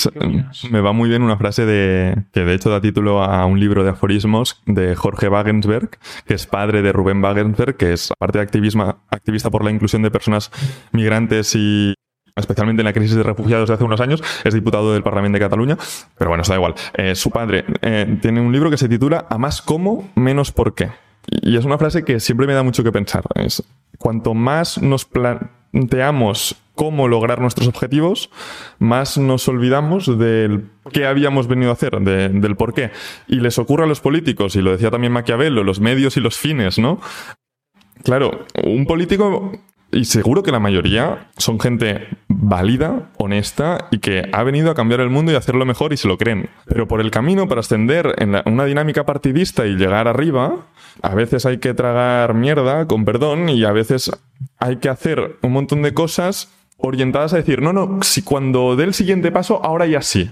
me va muy bien una frase de que de hecho da título a un libro de aforismos de Jorge Wagensberg, que es padre de Rubén Wagensberg, que es aparte de activismo, activista por la inclusión de personas migrantes y especialmente en la crisis de refugiados de hace unos años, es diputado del Parlamento de Cataluña, pero bueno, está igual. Eh, su padre eh, tiene un libro que se titula A más cómo, menos por qué. Y es una frase que siempre me da mucho que pensar. Es, cuanto más nos planteamos cómo lograr nuestros objetivos, más nos olvidamos del qué habíamos venido a hacer, del por qué. Y les ocurre a los políticos, y lo decía también Maquiavelo, los medios y los fines, ¿no? Claro, un político y seguro que la mayoría son gente válida, honesta y que ha venido a cambiar el mundo y hacerlo mejor y se lo creen. Pero por el camino para ascender en una dinámica partidista y llegar arriba, a veces hay que tragar mierda, con perdón, y a veces hay que hacer un montón de cosas orientadas a decir, no, no, si cuando dé el siguiente paso, ahora ya sí.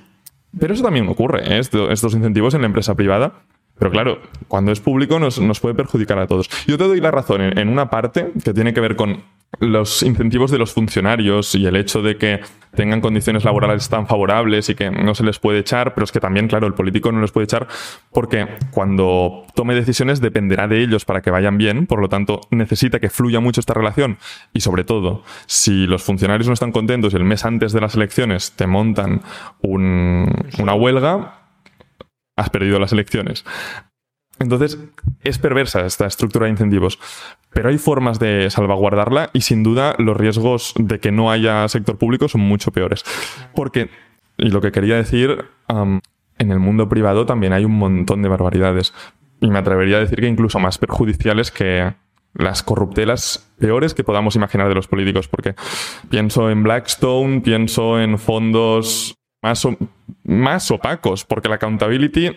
Pero eso también ocurre, ¿eh? estos incentivos en la empresa privada. Pero claro, cuando es público nos, puede perjudicar a todos. Yo te doy la razón en, una parte que tiene que ver con los incentivos de los funcionarios y el hecho de que tengan condiciones laborales tan favorables y que no se les puede echar, pero es que también, claro, el político no les puede echar porque cuando tome decisiones dependerá de ellos para que vayan bien, por lo tanto necesita que fluya mucho esta relación y sobre todo, si los funcionarios no están contentos y el mes antes de las elecciones te montan una huelga, has perdido las elecciones. Entonces, es perversa esta estructura de incentivos, pero hay formas de salvaguardarla y sin duda los riesgos de que no haya sector público son mucho peores. Porque, y lo que quería decir, en el mundo privado también hay un montón de barbaridades. Y me atrevería a decir que incluso más perjudiciales que las corruptelas peores que podamos imaginar de los políticos, porque pienso en Blackstone, pienso en fondos más, más opacos, porque la accountability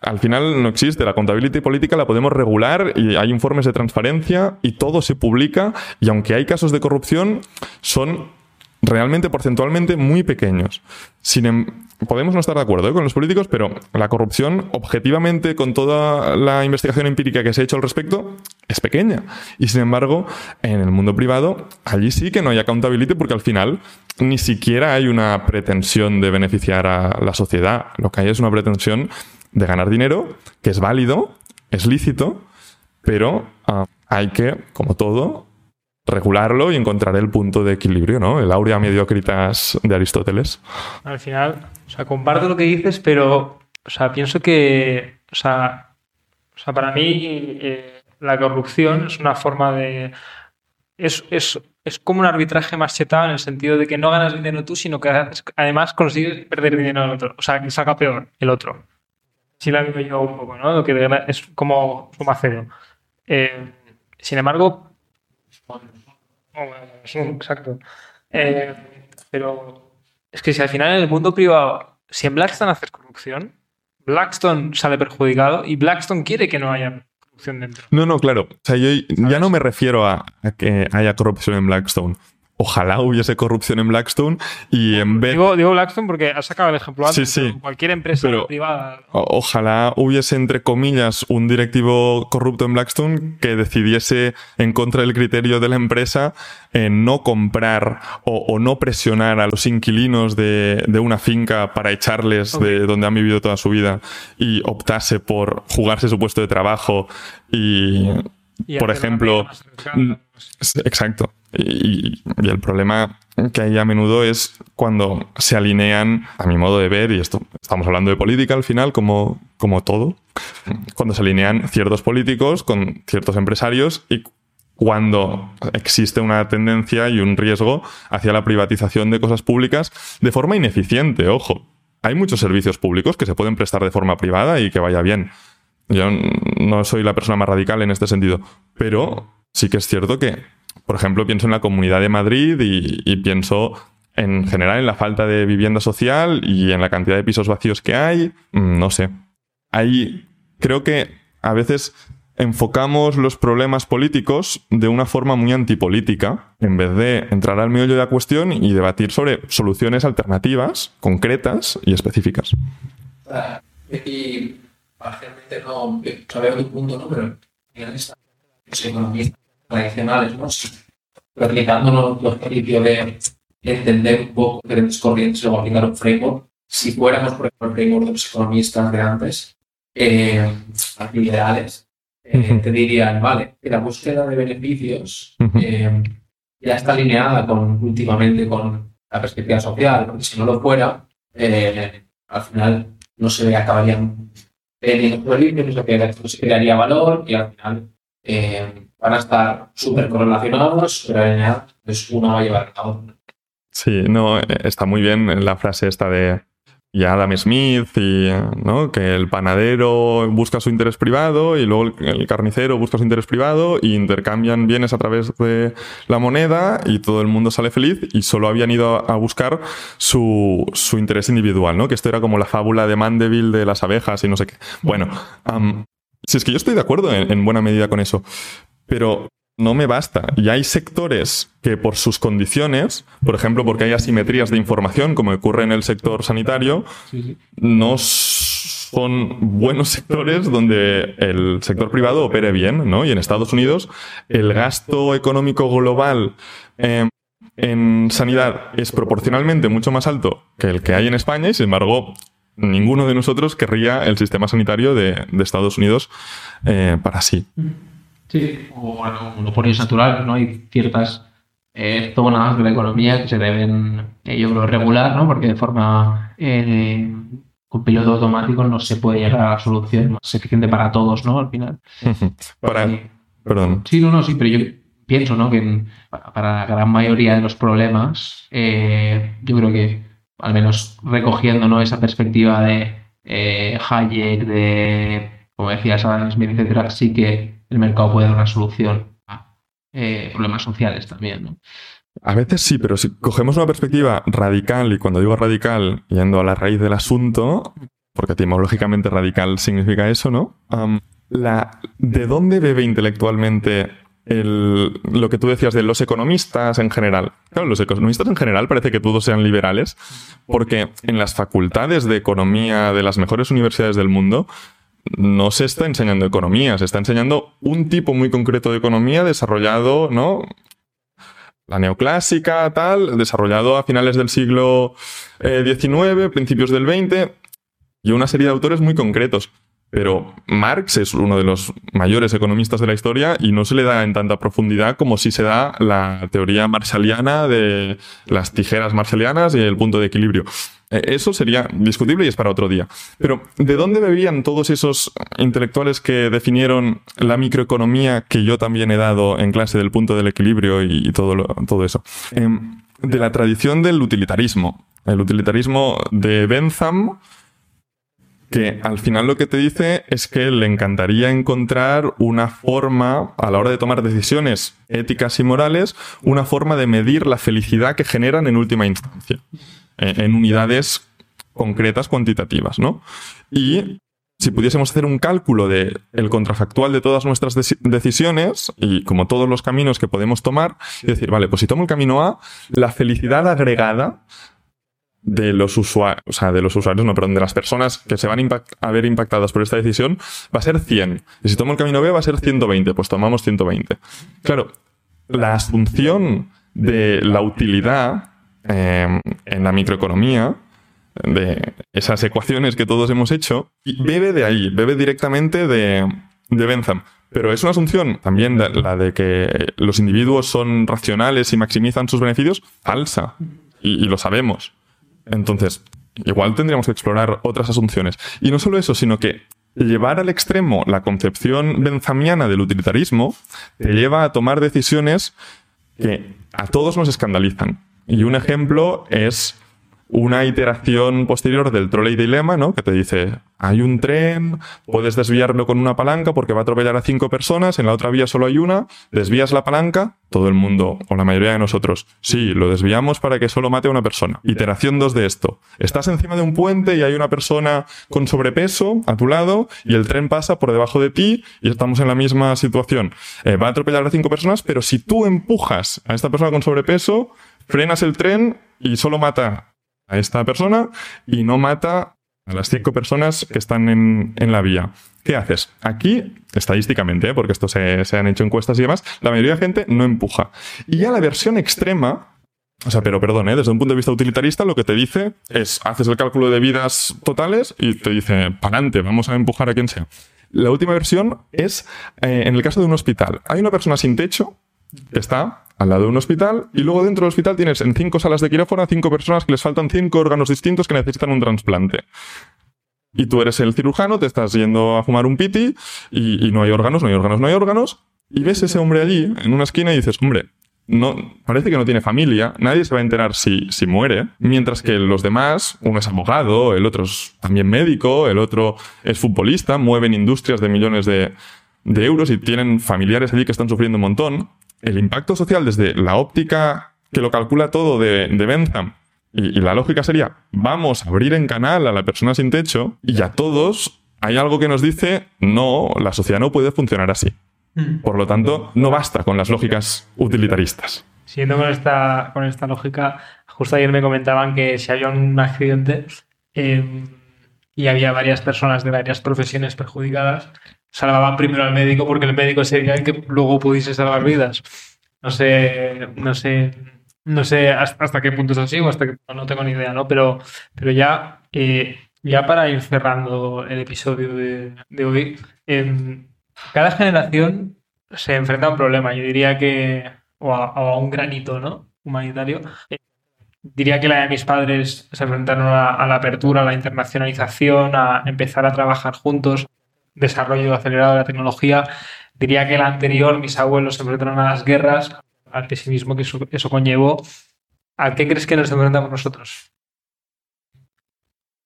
al final no existe. La accountability política la podemos regular y hay informes de transparencia y todo se publica y aunque hay casos de corrupción, son realmente porcentualmente muy pequeños. Em, podemos no estar de acuerdo ¿eh? con los políticos, pero la corrupción, objetivamente, con toda la investigación empírica que se ha hecho al respecto, es pequeña. Y sin embargo, en el mundo privado, allí sí que no hay accountability porque al final ni siquiera hay una pretensión de beneficiar a la sociedad. Lo que hay es una pretensión de ganar dinero, que es válido, es lícito, pero ah, hay que, como todo, regularlo y encontrar el punto de equilibrio, ¿no? El aurea mediocritas de Aristóteles. Al final, o sea, comparto lo que dices, pero, o sea, pienso que, o sea, o sea para mí eh, la corrupción es una forma de... Es, es, es, como un arbitraje más chetado en el sentido de que no ganas dinero tú, sino que además consigues perder dinero al otro. O sea, que saca peor el otro. Sí la vivo yo un poco, ¿no? Es como suma cero. Eh, sin embargo, exacto. Eh, pero es que si al final en el mundo privado, si en Blackstone haces corrupción, Blackstone sale perjudicado y Blackstone quiere que no haya corrupción dentro. No, no, claro. O sea, yo ya no me refiero a, a que haya corrupción en Blackstone. Ojalá hubiese corrupción en Blackstone y en vez... Digo, digo Blackstone porque has sacado el ejemplo antes. Sí, sí. Cualquier empresa Pero- privada. Ojalá hubiese, entre comillas, un directivo corrupto en Blackstone que decidiese en contra del criterio de la empresa en no comprar o, o no presionar a los inquilinos de, de una finca para echarles de donde han vivido toda su vida y optase por jugarse su puesto de trabajo y, y por ejemplo, Exacto. Y, y el problema que hay a menudo es cuando se alinean, a mi modo de ver, y esto estamos hablando de política al final, como, como todo, cuando se alinean ciertos políticos con ciertos empresarios y cuando existe una tendencia y un riesgo hacia la privatización de cosas públicas de forma ineficiente, ojo. Hay muchos servicios públicos que se pueden prestar de forma privada y que vaya bien. Yo no soy la persona más radical en este sentido, pero sí que es cierto que, por ejemplo, pienso en la Comunidad de Madrid y, pienso en general en la falta de vivienda social y en la cantidad de pisos vacíos que hay. Mm, No sé. Ahí creo que a veces enfocamos los problemas políticos de una forma muy antipolítica, en vez de entrar al meollo de la cuestión y debatir sobre soluciones alternativas, concretas y específicas. Y parcialmente no, veo tu punto, ¿no? Pero al tradicionales, ¿no? Replicándonos los principios de entender un poco diferentes corrientes y luego aplicar un framework. Si fuéramos, por ejemplo, el framework de los economistas de antes, eh, liberales, eh, Ujú. te dirían, vale, que la búsqueda de beneficios eh, ya está alineada con, últimamente con la perspectiva social, porque si no lo fuera, eh, al final no se acabarían teniendo se, crea- no se crearía valor y al final eh, van a estar súper correlacionados, súper alineados, entonces uno va a llevar a otro. Sí, no, eh, está muy bien la frase esta de Adam Smith y ¿no? que el panadero busca su interés privado y luego el, carnicero busca su interés privado y intercambian bienes a través de la moneda y todo el mundo sale feliz y solo habían ido a, buscar su, su interés individual, ¿no? Que esto era como la fábula de Mandeville de las abejas y no sé qué. Bueno, am, si es que yo estoy de acuerdo en buena medida con eso, pero no me basta. Y hay sectores que por sus condiciones, por ejemplo, porque hay asimetrías de información, como ocurre en el sector sanitario, no son buenos sectores donde el sector privado opere bien, ¿no? Y en Estados Unidos el gasto económico global eh, en sanidad es proporcionalmente mucho más alto que el que hay en España y, sin embargo, ninguno de nosotros querría el sistema sanitario de, de Estados Unidos eh, para sí. Sí, o bueno, monopolios naturales, ¿no? Hay ciertas eh, zonas de la economía que se deben, eh, yo creo, regular, ¿no? Porque de forma eh, con piloto automático no se puede llegar a la solución más eficiente para todos, ¿no? Al final. Para, perdón. Sí, no, no, sí, pero yo pienso, ¿no? Que para, la gran mayoría de los problemas, eh, yo creo que, al menos recogiendo, ¿no? Esa perspectiva de Hayek, de, como decías, Adam Smith, etcétera, sí que el mercado puede dar una solución a eh, problemas sociales también. A veces sí, pero si cogemos una perspectiva radical, y cuando digo radical, yendo a la raíz del asunto, porque etimológicamente radical significa eso, ¿no? La, ¿De dónde bebe intelectualmente el- lo que tú decías de los economistas en general? Claro, los economistas en general parece que todos sean liberales, porque en las facultades de economía de las mejores universidades del mundo no se está enseñando economía, se está enseñando un tipo muy concreto de economía desarrollado, ¿no? La neoclásica, tal, desarrollado a finales del siglo eh, XIX, principios del XX, y una serie de autores muy concretos. Pero Marx es uno de los mayores economistas de la historia y no se le da en tanta profundidad como si se da la teoría marshalliana de las tijeras marshallianas y el punto de equilibrio. Eh, Eso sería discutible y es para otro día. Pero, ¿de dónde bebían todos esos intelectuales que definieron la microeconomía que yo también he dado en clase del punto del equilibrio y, y todo, lo- todo eso? Em, de la tradición del utilitarismo. El utilitarismo de Bentham, que al final lo que te dice es que le encantaría encontrar una forma, a la hora de tomar decisiones éticas y morales, una forma de medir la felicidad que generan en última instancia, eh, en unidades concretas, cuantitativas, ¿no? Y si pudiésemos hacer un cálculo de el contrafactual de todas nuestras decisiones y como todos los caminos que podemos tomar y decir, vale, pues si tomo el camino A, la felicidad agregada de los usuarios, o sea, de los usuarios, no, perdón, de las personas que se van a, ver impactadas por esta decisión va a ser 100. Y si tomo el camino B va a ser 120, pues tomamos 120. Claro, la asunción de la utilidad eh, en la microeconomía de esas ecuaciones que todos hemos hecho, bebe de ahí, bebe directamente de, de Bentham. Pero es una asunción también la de que los individuos son racionales y maximizan sus beneficios falsa. Y, lo sabemos. Entonces, igual tendríamos que explorar otras asunciones. Y no solo eso, sino que llevar al extremo la concepción benzamiana del utilitarismo te lleva a tomar decisiones que a todos nos escandalizan. Y un ejemplo es una iteración posterior del trolley dilema, ¿no? Que te dice, hay un tren, puedes desviarlo con una palanca porque va a atropellar a cinco personas, en la otra vía solo hay una, desvías la palanca, todo el mundo, o la mayoría de nosotros, sí, lo desviamos para que solo mate a una persona. Iteración 2 de esto. Estás encima de un puente y hay una persona con sobrepeso a tu lado y el tren pasa por debajo de ti y estamos en la misma situación. Eh, va a atropellar a cinco personas, pero si tú empujas a esta persona con sobrepeso, frenas el tren y solo mata a esta persona y no mata a las cinco personas que están en, la vía. ¿Qué haces? Aquí, estadísticamente, ¿eh? porque esto se, han hecho encuestas y demás, la mayoría de gente no empuja. Y ya la versión extrema, o sea, pero perdón, ¿eh? desde un punto de vista utilitarista, lo que te dice es, haces el cálculo de vidas totales y te dice, para adelante, vamos a empujar a quien sea. La última versión es, eh, en el caso de un hospital, hay una persona sin techo que está al lado de un hospital y luego dentro del hospital tienes en cinco salas de quirófano a cinco personas que les faltan cinco órganos distintos que necesitan un trasplante. Y tú eres el cirujano, te estás yendo a fumar un piti y, no hay órganos, no hay órganos, no hay órganos. Y ves ese hombre allí en una esquina y dices, hombre, no, parece que no tiene familia, nadie se va a enterar si, si muere, mientras que los demás, uno es abogado, el otro es también médico, el otro es futbolista, mueven industrias de millones de, de euros y tienen familiares allí que están sufriendo un montón el impacto social desde la óptica que lo calcula todo de, de Bentham y, la lógica sería, vamos a abrir en canal a la persona sin techo y a todos hay algo que nos dice, no, la sociedad no puede funcionar así. Mm. Por lo tanto, no basta con las lógicas utilitaristas. Siguiendo con esta, con esta lógica, justo ayer me comentaban que si había un accidente em, y había varias personas de varias profesiones perjudicadas, salvaban primero al médico porque el médico sería el que luego pudiese salvar vidas. No sé, no sé, no sé hasta, qué punto es así o hasta que no tengo ni idea, ¿no? Pero, pero ya, eh, ya para ir cerrando el episodio de, hoy, en cada generación se enfrenta a un problema. Yo diría que, o a, un granito, ¿no? Humanitario. diría que la de mis padres se enfrentaron a la apertura, a la internacionalización, a empezar a trabajar juntos, desarrollo acelerado de la tecnología. Diría que el anterior, mis abuelos se enfrentaron a las guerras, al pesimismo que eso, conllevó. ¿A qué crees que nos enfrentamos nosotros?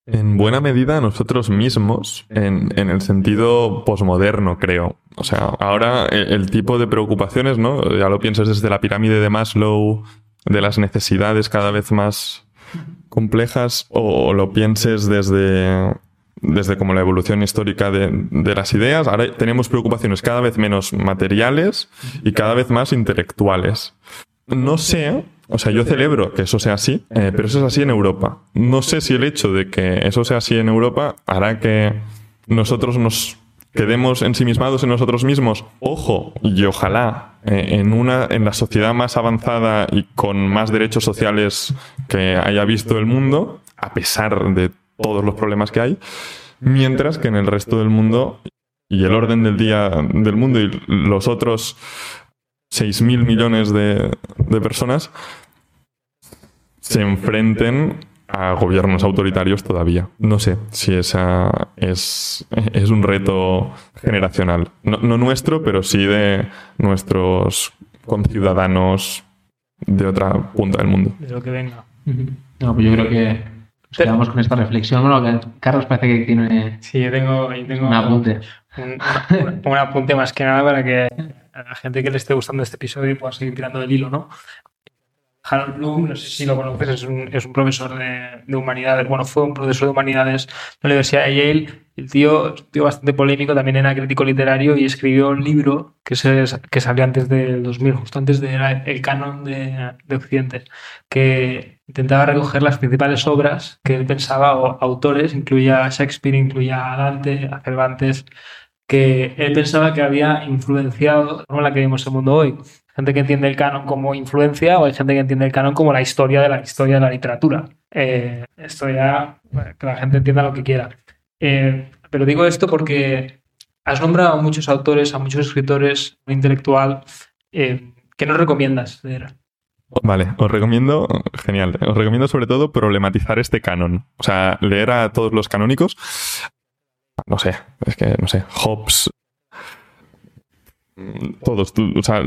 En buena medida nosotros mismos, en, el sentido posmoderno, creo. O sea, ahora el, el, tipo de preocupaciones, ¿no? Ya lo piensas desde la pirámide de Maslow, de las necesidades cada vez más complejas, o lo pienses desde desde como la evolución histórica de, las ideas, ahora tenemos preocupaciones cada vez menos materiales y cada vez más intelectuales. No sé, o sea, yo celebro que eso sea así, eh, pero eso es así en Europa. No sé si el hecho de que eso sea así en Europa hará que nosotros nos quedemos ensimismados en nosotros mismos. Ojo, y ojalá eh, en una en la sociedad más avanzada y con más derechos sociales que haya visto el mundo, a pesar de todos los problemas que hay, mientras que en el resto del mundo y el orden del día del mundo y los otros 6.000 millones de, personas se enfrenten a gobiernos autoritarios todavía. No sé si esa es, es un reto generacional. No, no, nuestro, pero sí de nuestros conciudadanos de otra punta del mundo. De lo que venga. No, pues yo creo que Quedamos con esta reflexión. Bueno, Carlos parece que tiene sí, yo tengo, un apunte. Un, apunte más que nada para que a la gente que le esté gustando este episodio pueda seguir tirando del hilo, ¿no? Harold Bloom, no sé si lo conoces, es un, es un profesor de, de, humanidades, bueno, fue un profesor de humanidades de la Universidad de Yale. El tío un tío bastante polémico, también era crítico literario y escribió un libro que, se, que salió antes del 2000, justo antes de el canon de, de Occidente, que intentaba recoger las principales obras que él pensaba, o autores, incluía a Shakespeare, incluía a Dante, a Cervantes, que él pensaba que había influenciado la la que vemos el mundo hoy gente que entiende el canon como influencia o hay gente que entiende el canon como la historia de la historia de la literatura. Eh, esto ya, que la gente entienda lo que quiera. Eh, pero digo esto porque has nombrado a muchos autores, a muchos escritores, un intelectual. Eh, ¿Qué nos recomiendas leer? Vale, os recomiendo, genial, os recomiendo sobre todo problematizar este canon. O sea, leer a todos los canónicos. No sé, es que, no sé, Hobbes, todos, o sea,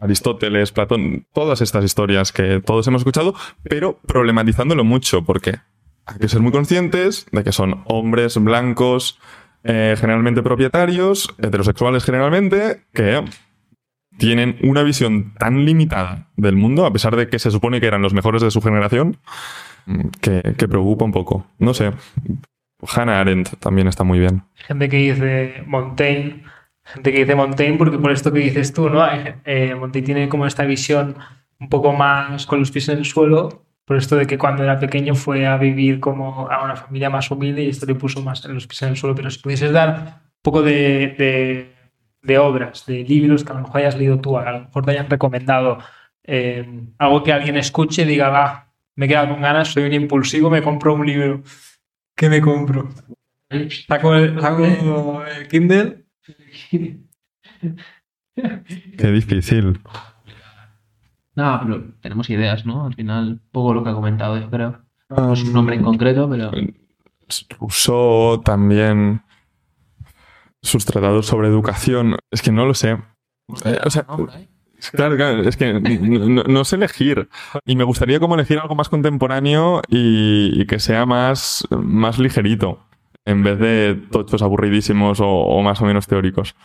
Aristóteles, Platón, todas estas historias que todos hemos escuchado, pero problematizándolo mucho, porque hay que ser muy conscientes de que son hombres blancos, eh, generalmente propietarios, heterosexuales generalmente, que tienen una visión tan limitada del mundo, a pesar de que se supone que eran los mejores de su generación, que, que preocupa un poco. No sé. Hannah Arendt también está muy bien. Gente que dice Montaigne gente que dice Montaigne, porque por esto que dices tú, ¿no? Eh, Montaigne tiene como esta visión un poco más con los pies en el suelo, por esto de que cuando era pequeño fue a vivir como a una familia más humilde y esto le puso más en los pies en el suelo. Pero si pudieses dar un poco de, de obras, de libros que a lo mejor hayas leído tú, a lo mejor te hayan recomendado eh, algo que alguien escuche y diga, va, me he quedado con ganas, soy un impulsivo, me compro un libro. ¿Qué me compro? Saco el, saco el Kindle Qué difícil. No, pero tenemos ideas, ¿no? Al final, poco lo que ha comentado, yo creo. No es un nombre en concreto, pero. Rousseau también. Sus tratados sobre educación. Es que no lo sé. Eh, o sea, Claro, claro, es que no, sé elegir. Y me gustaría como elegir algo más contemporáneo y, que sea más, más ligerito en vez de tochos aburridísimos o, más o menos teóricos.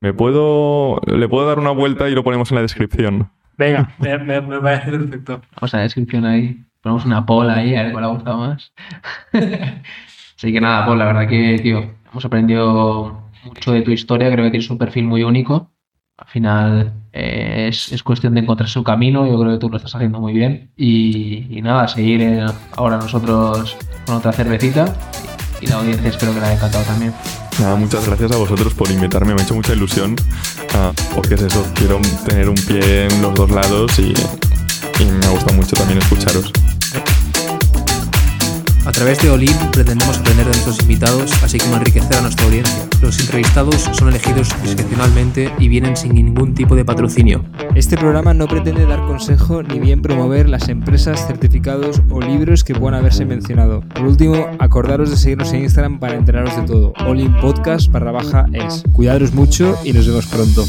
¿Me puedo, le puedo dar una vuelta y lo ponemos en la descripción? Venga, me, me, me parece perfecto. Vamos a la descripción ahí. Ponemos una poll ahí, a ver cuál ha gustado más. Así que nada, Paul, la verdad que, tío, hemos aprendido mucho de tu historia. Creo que tienes un perfil muy único. Al final eh, es, es, cuestión de encontrar su camino. Yo creo que tú lo estás haciendo muy bien. Y, y nada, seguir eh, ahora nosotros con otra cervecita y la audiencia espero que la haya encantado también. Nada, muchas gracias a vosotros por invitarme, me ha hecho mucha ilusión, ah, porque es eso, quiero tener un pie en los dos lados y, y me ha gustado mucho también escucharos. A través de Olin pretendemos aprender de nuestros invitados, así como enriquecer a nuestra audiencia. Los entrevistados son elegidos discrecionalmente y vienen sin ningún tipo de patrocinio. Este programa no pretende dar consejo ni bien promover las empresas, certificados o libros que puedan haberse mencionado. Por último, acordaros de seguirnos en Instagram para enteraros de todo. Olin Podcast barra baja es. Cuidaros mucho y nos vemos pronto.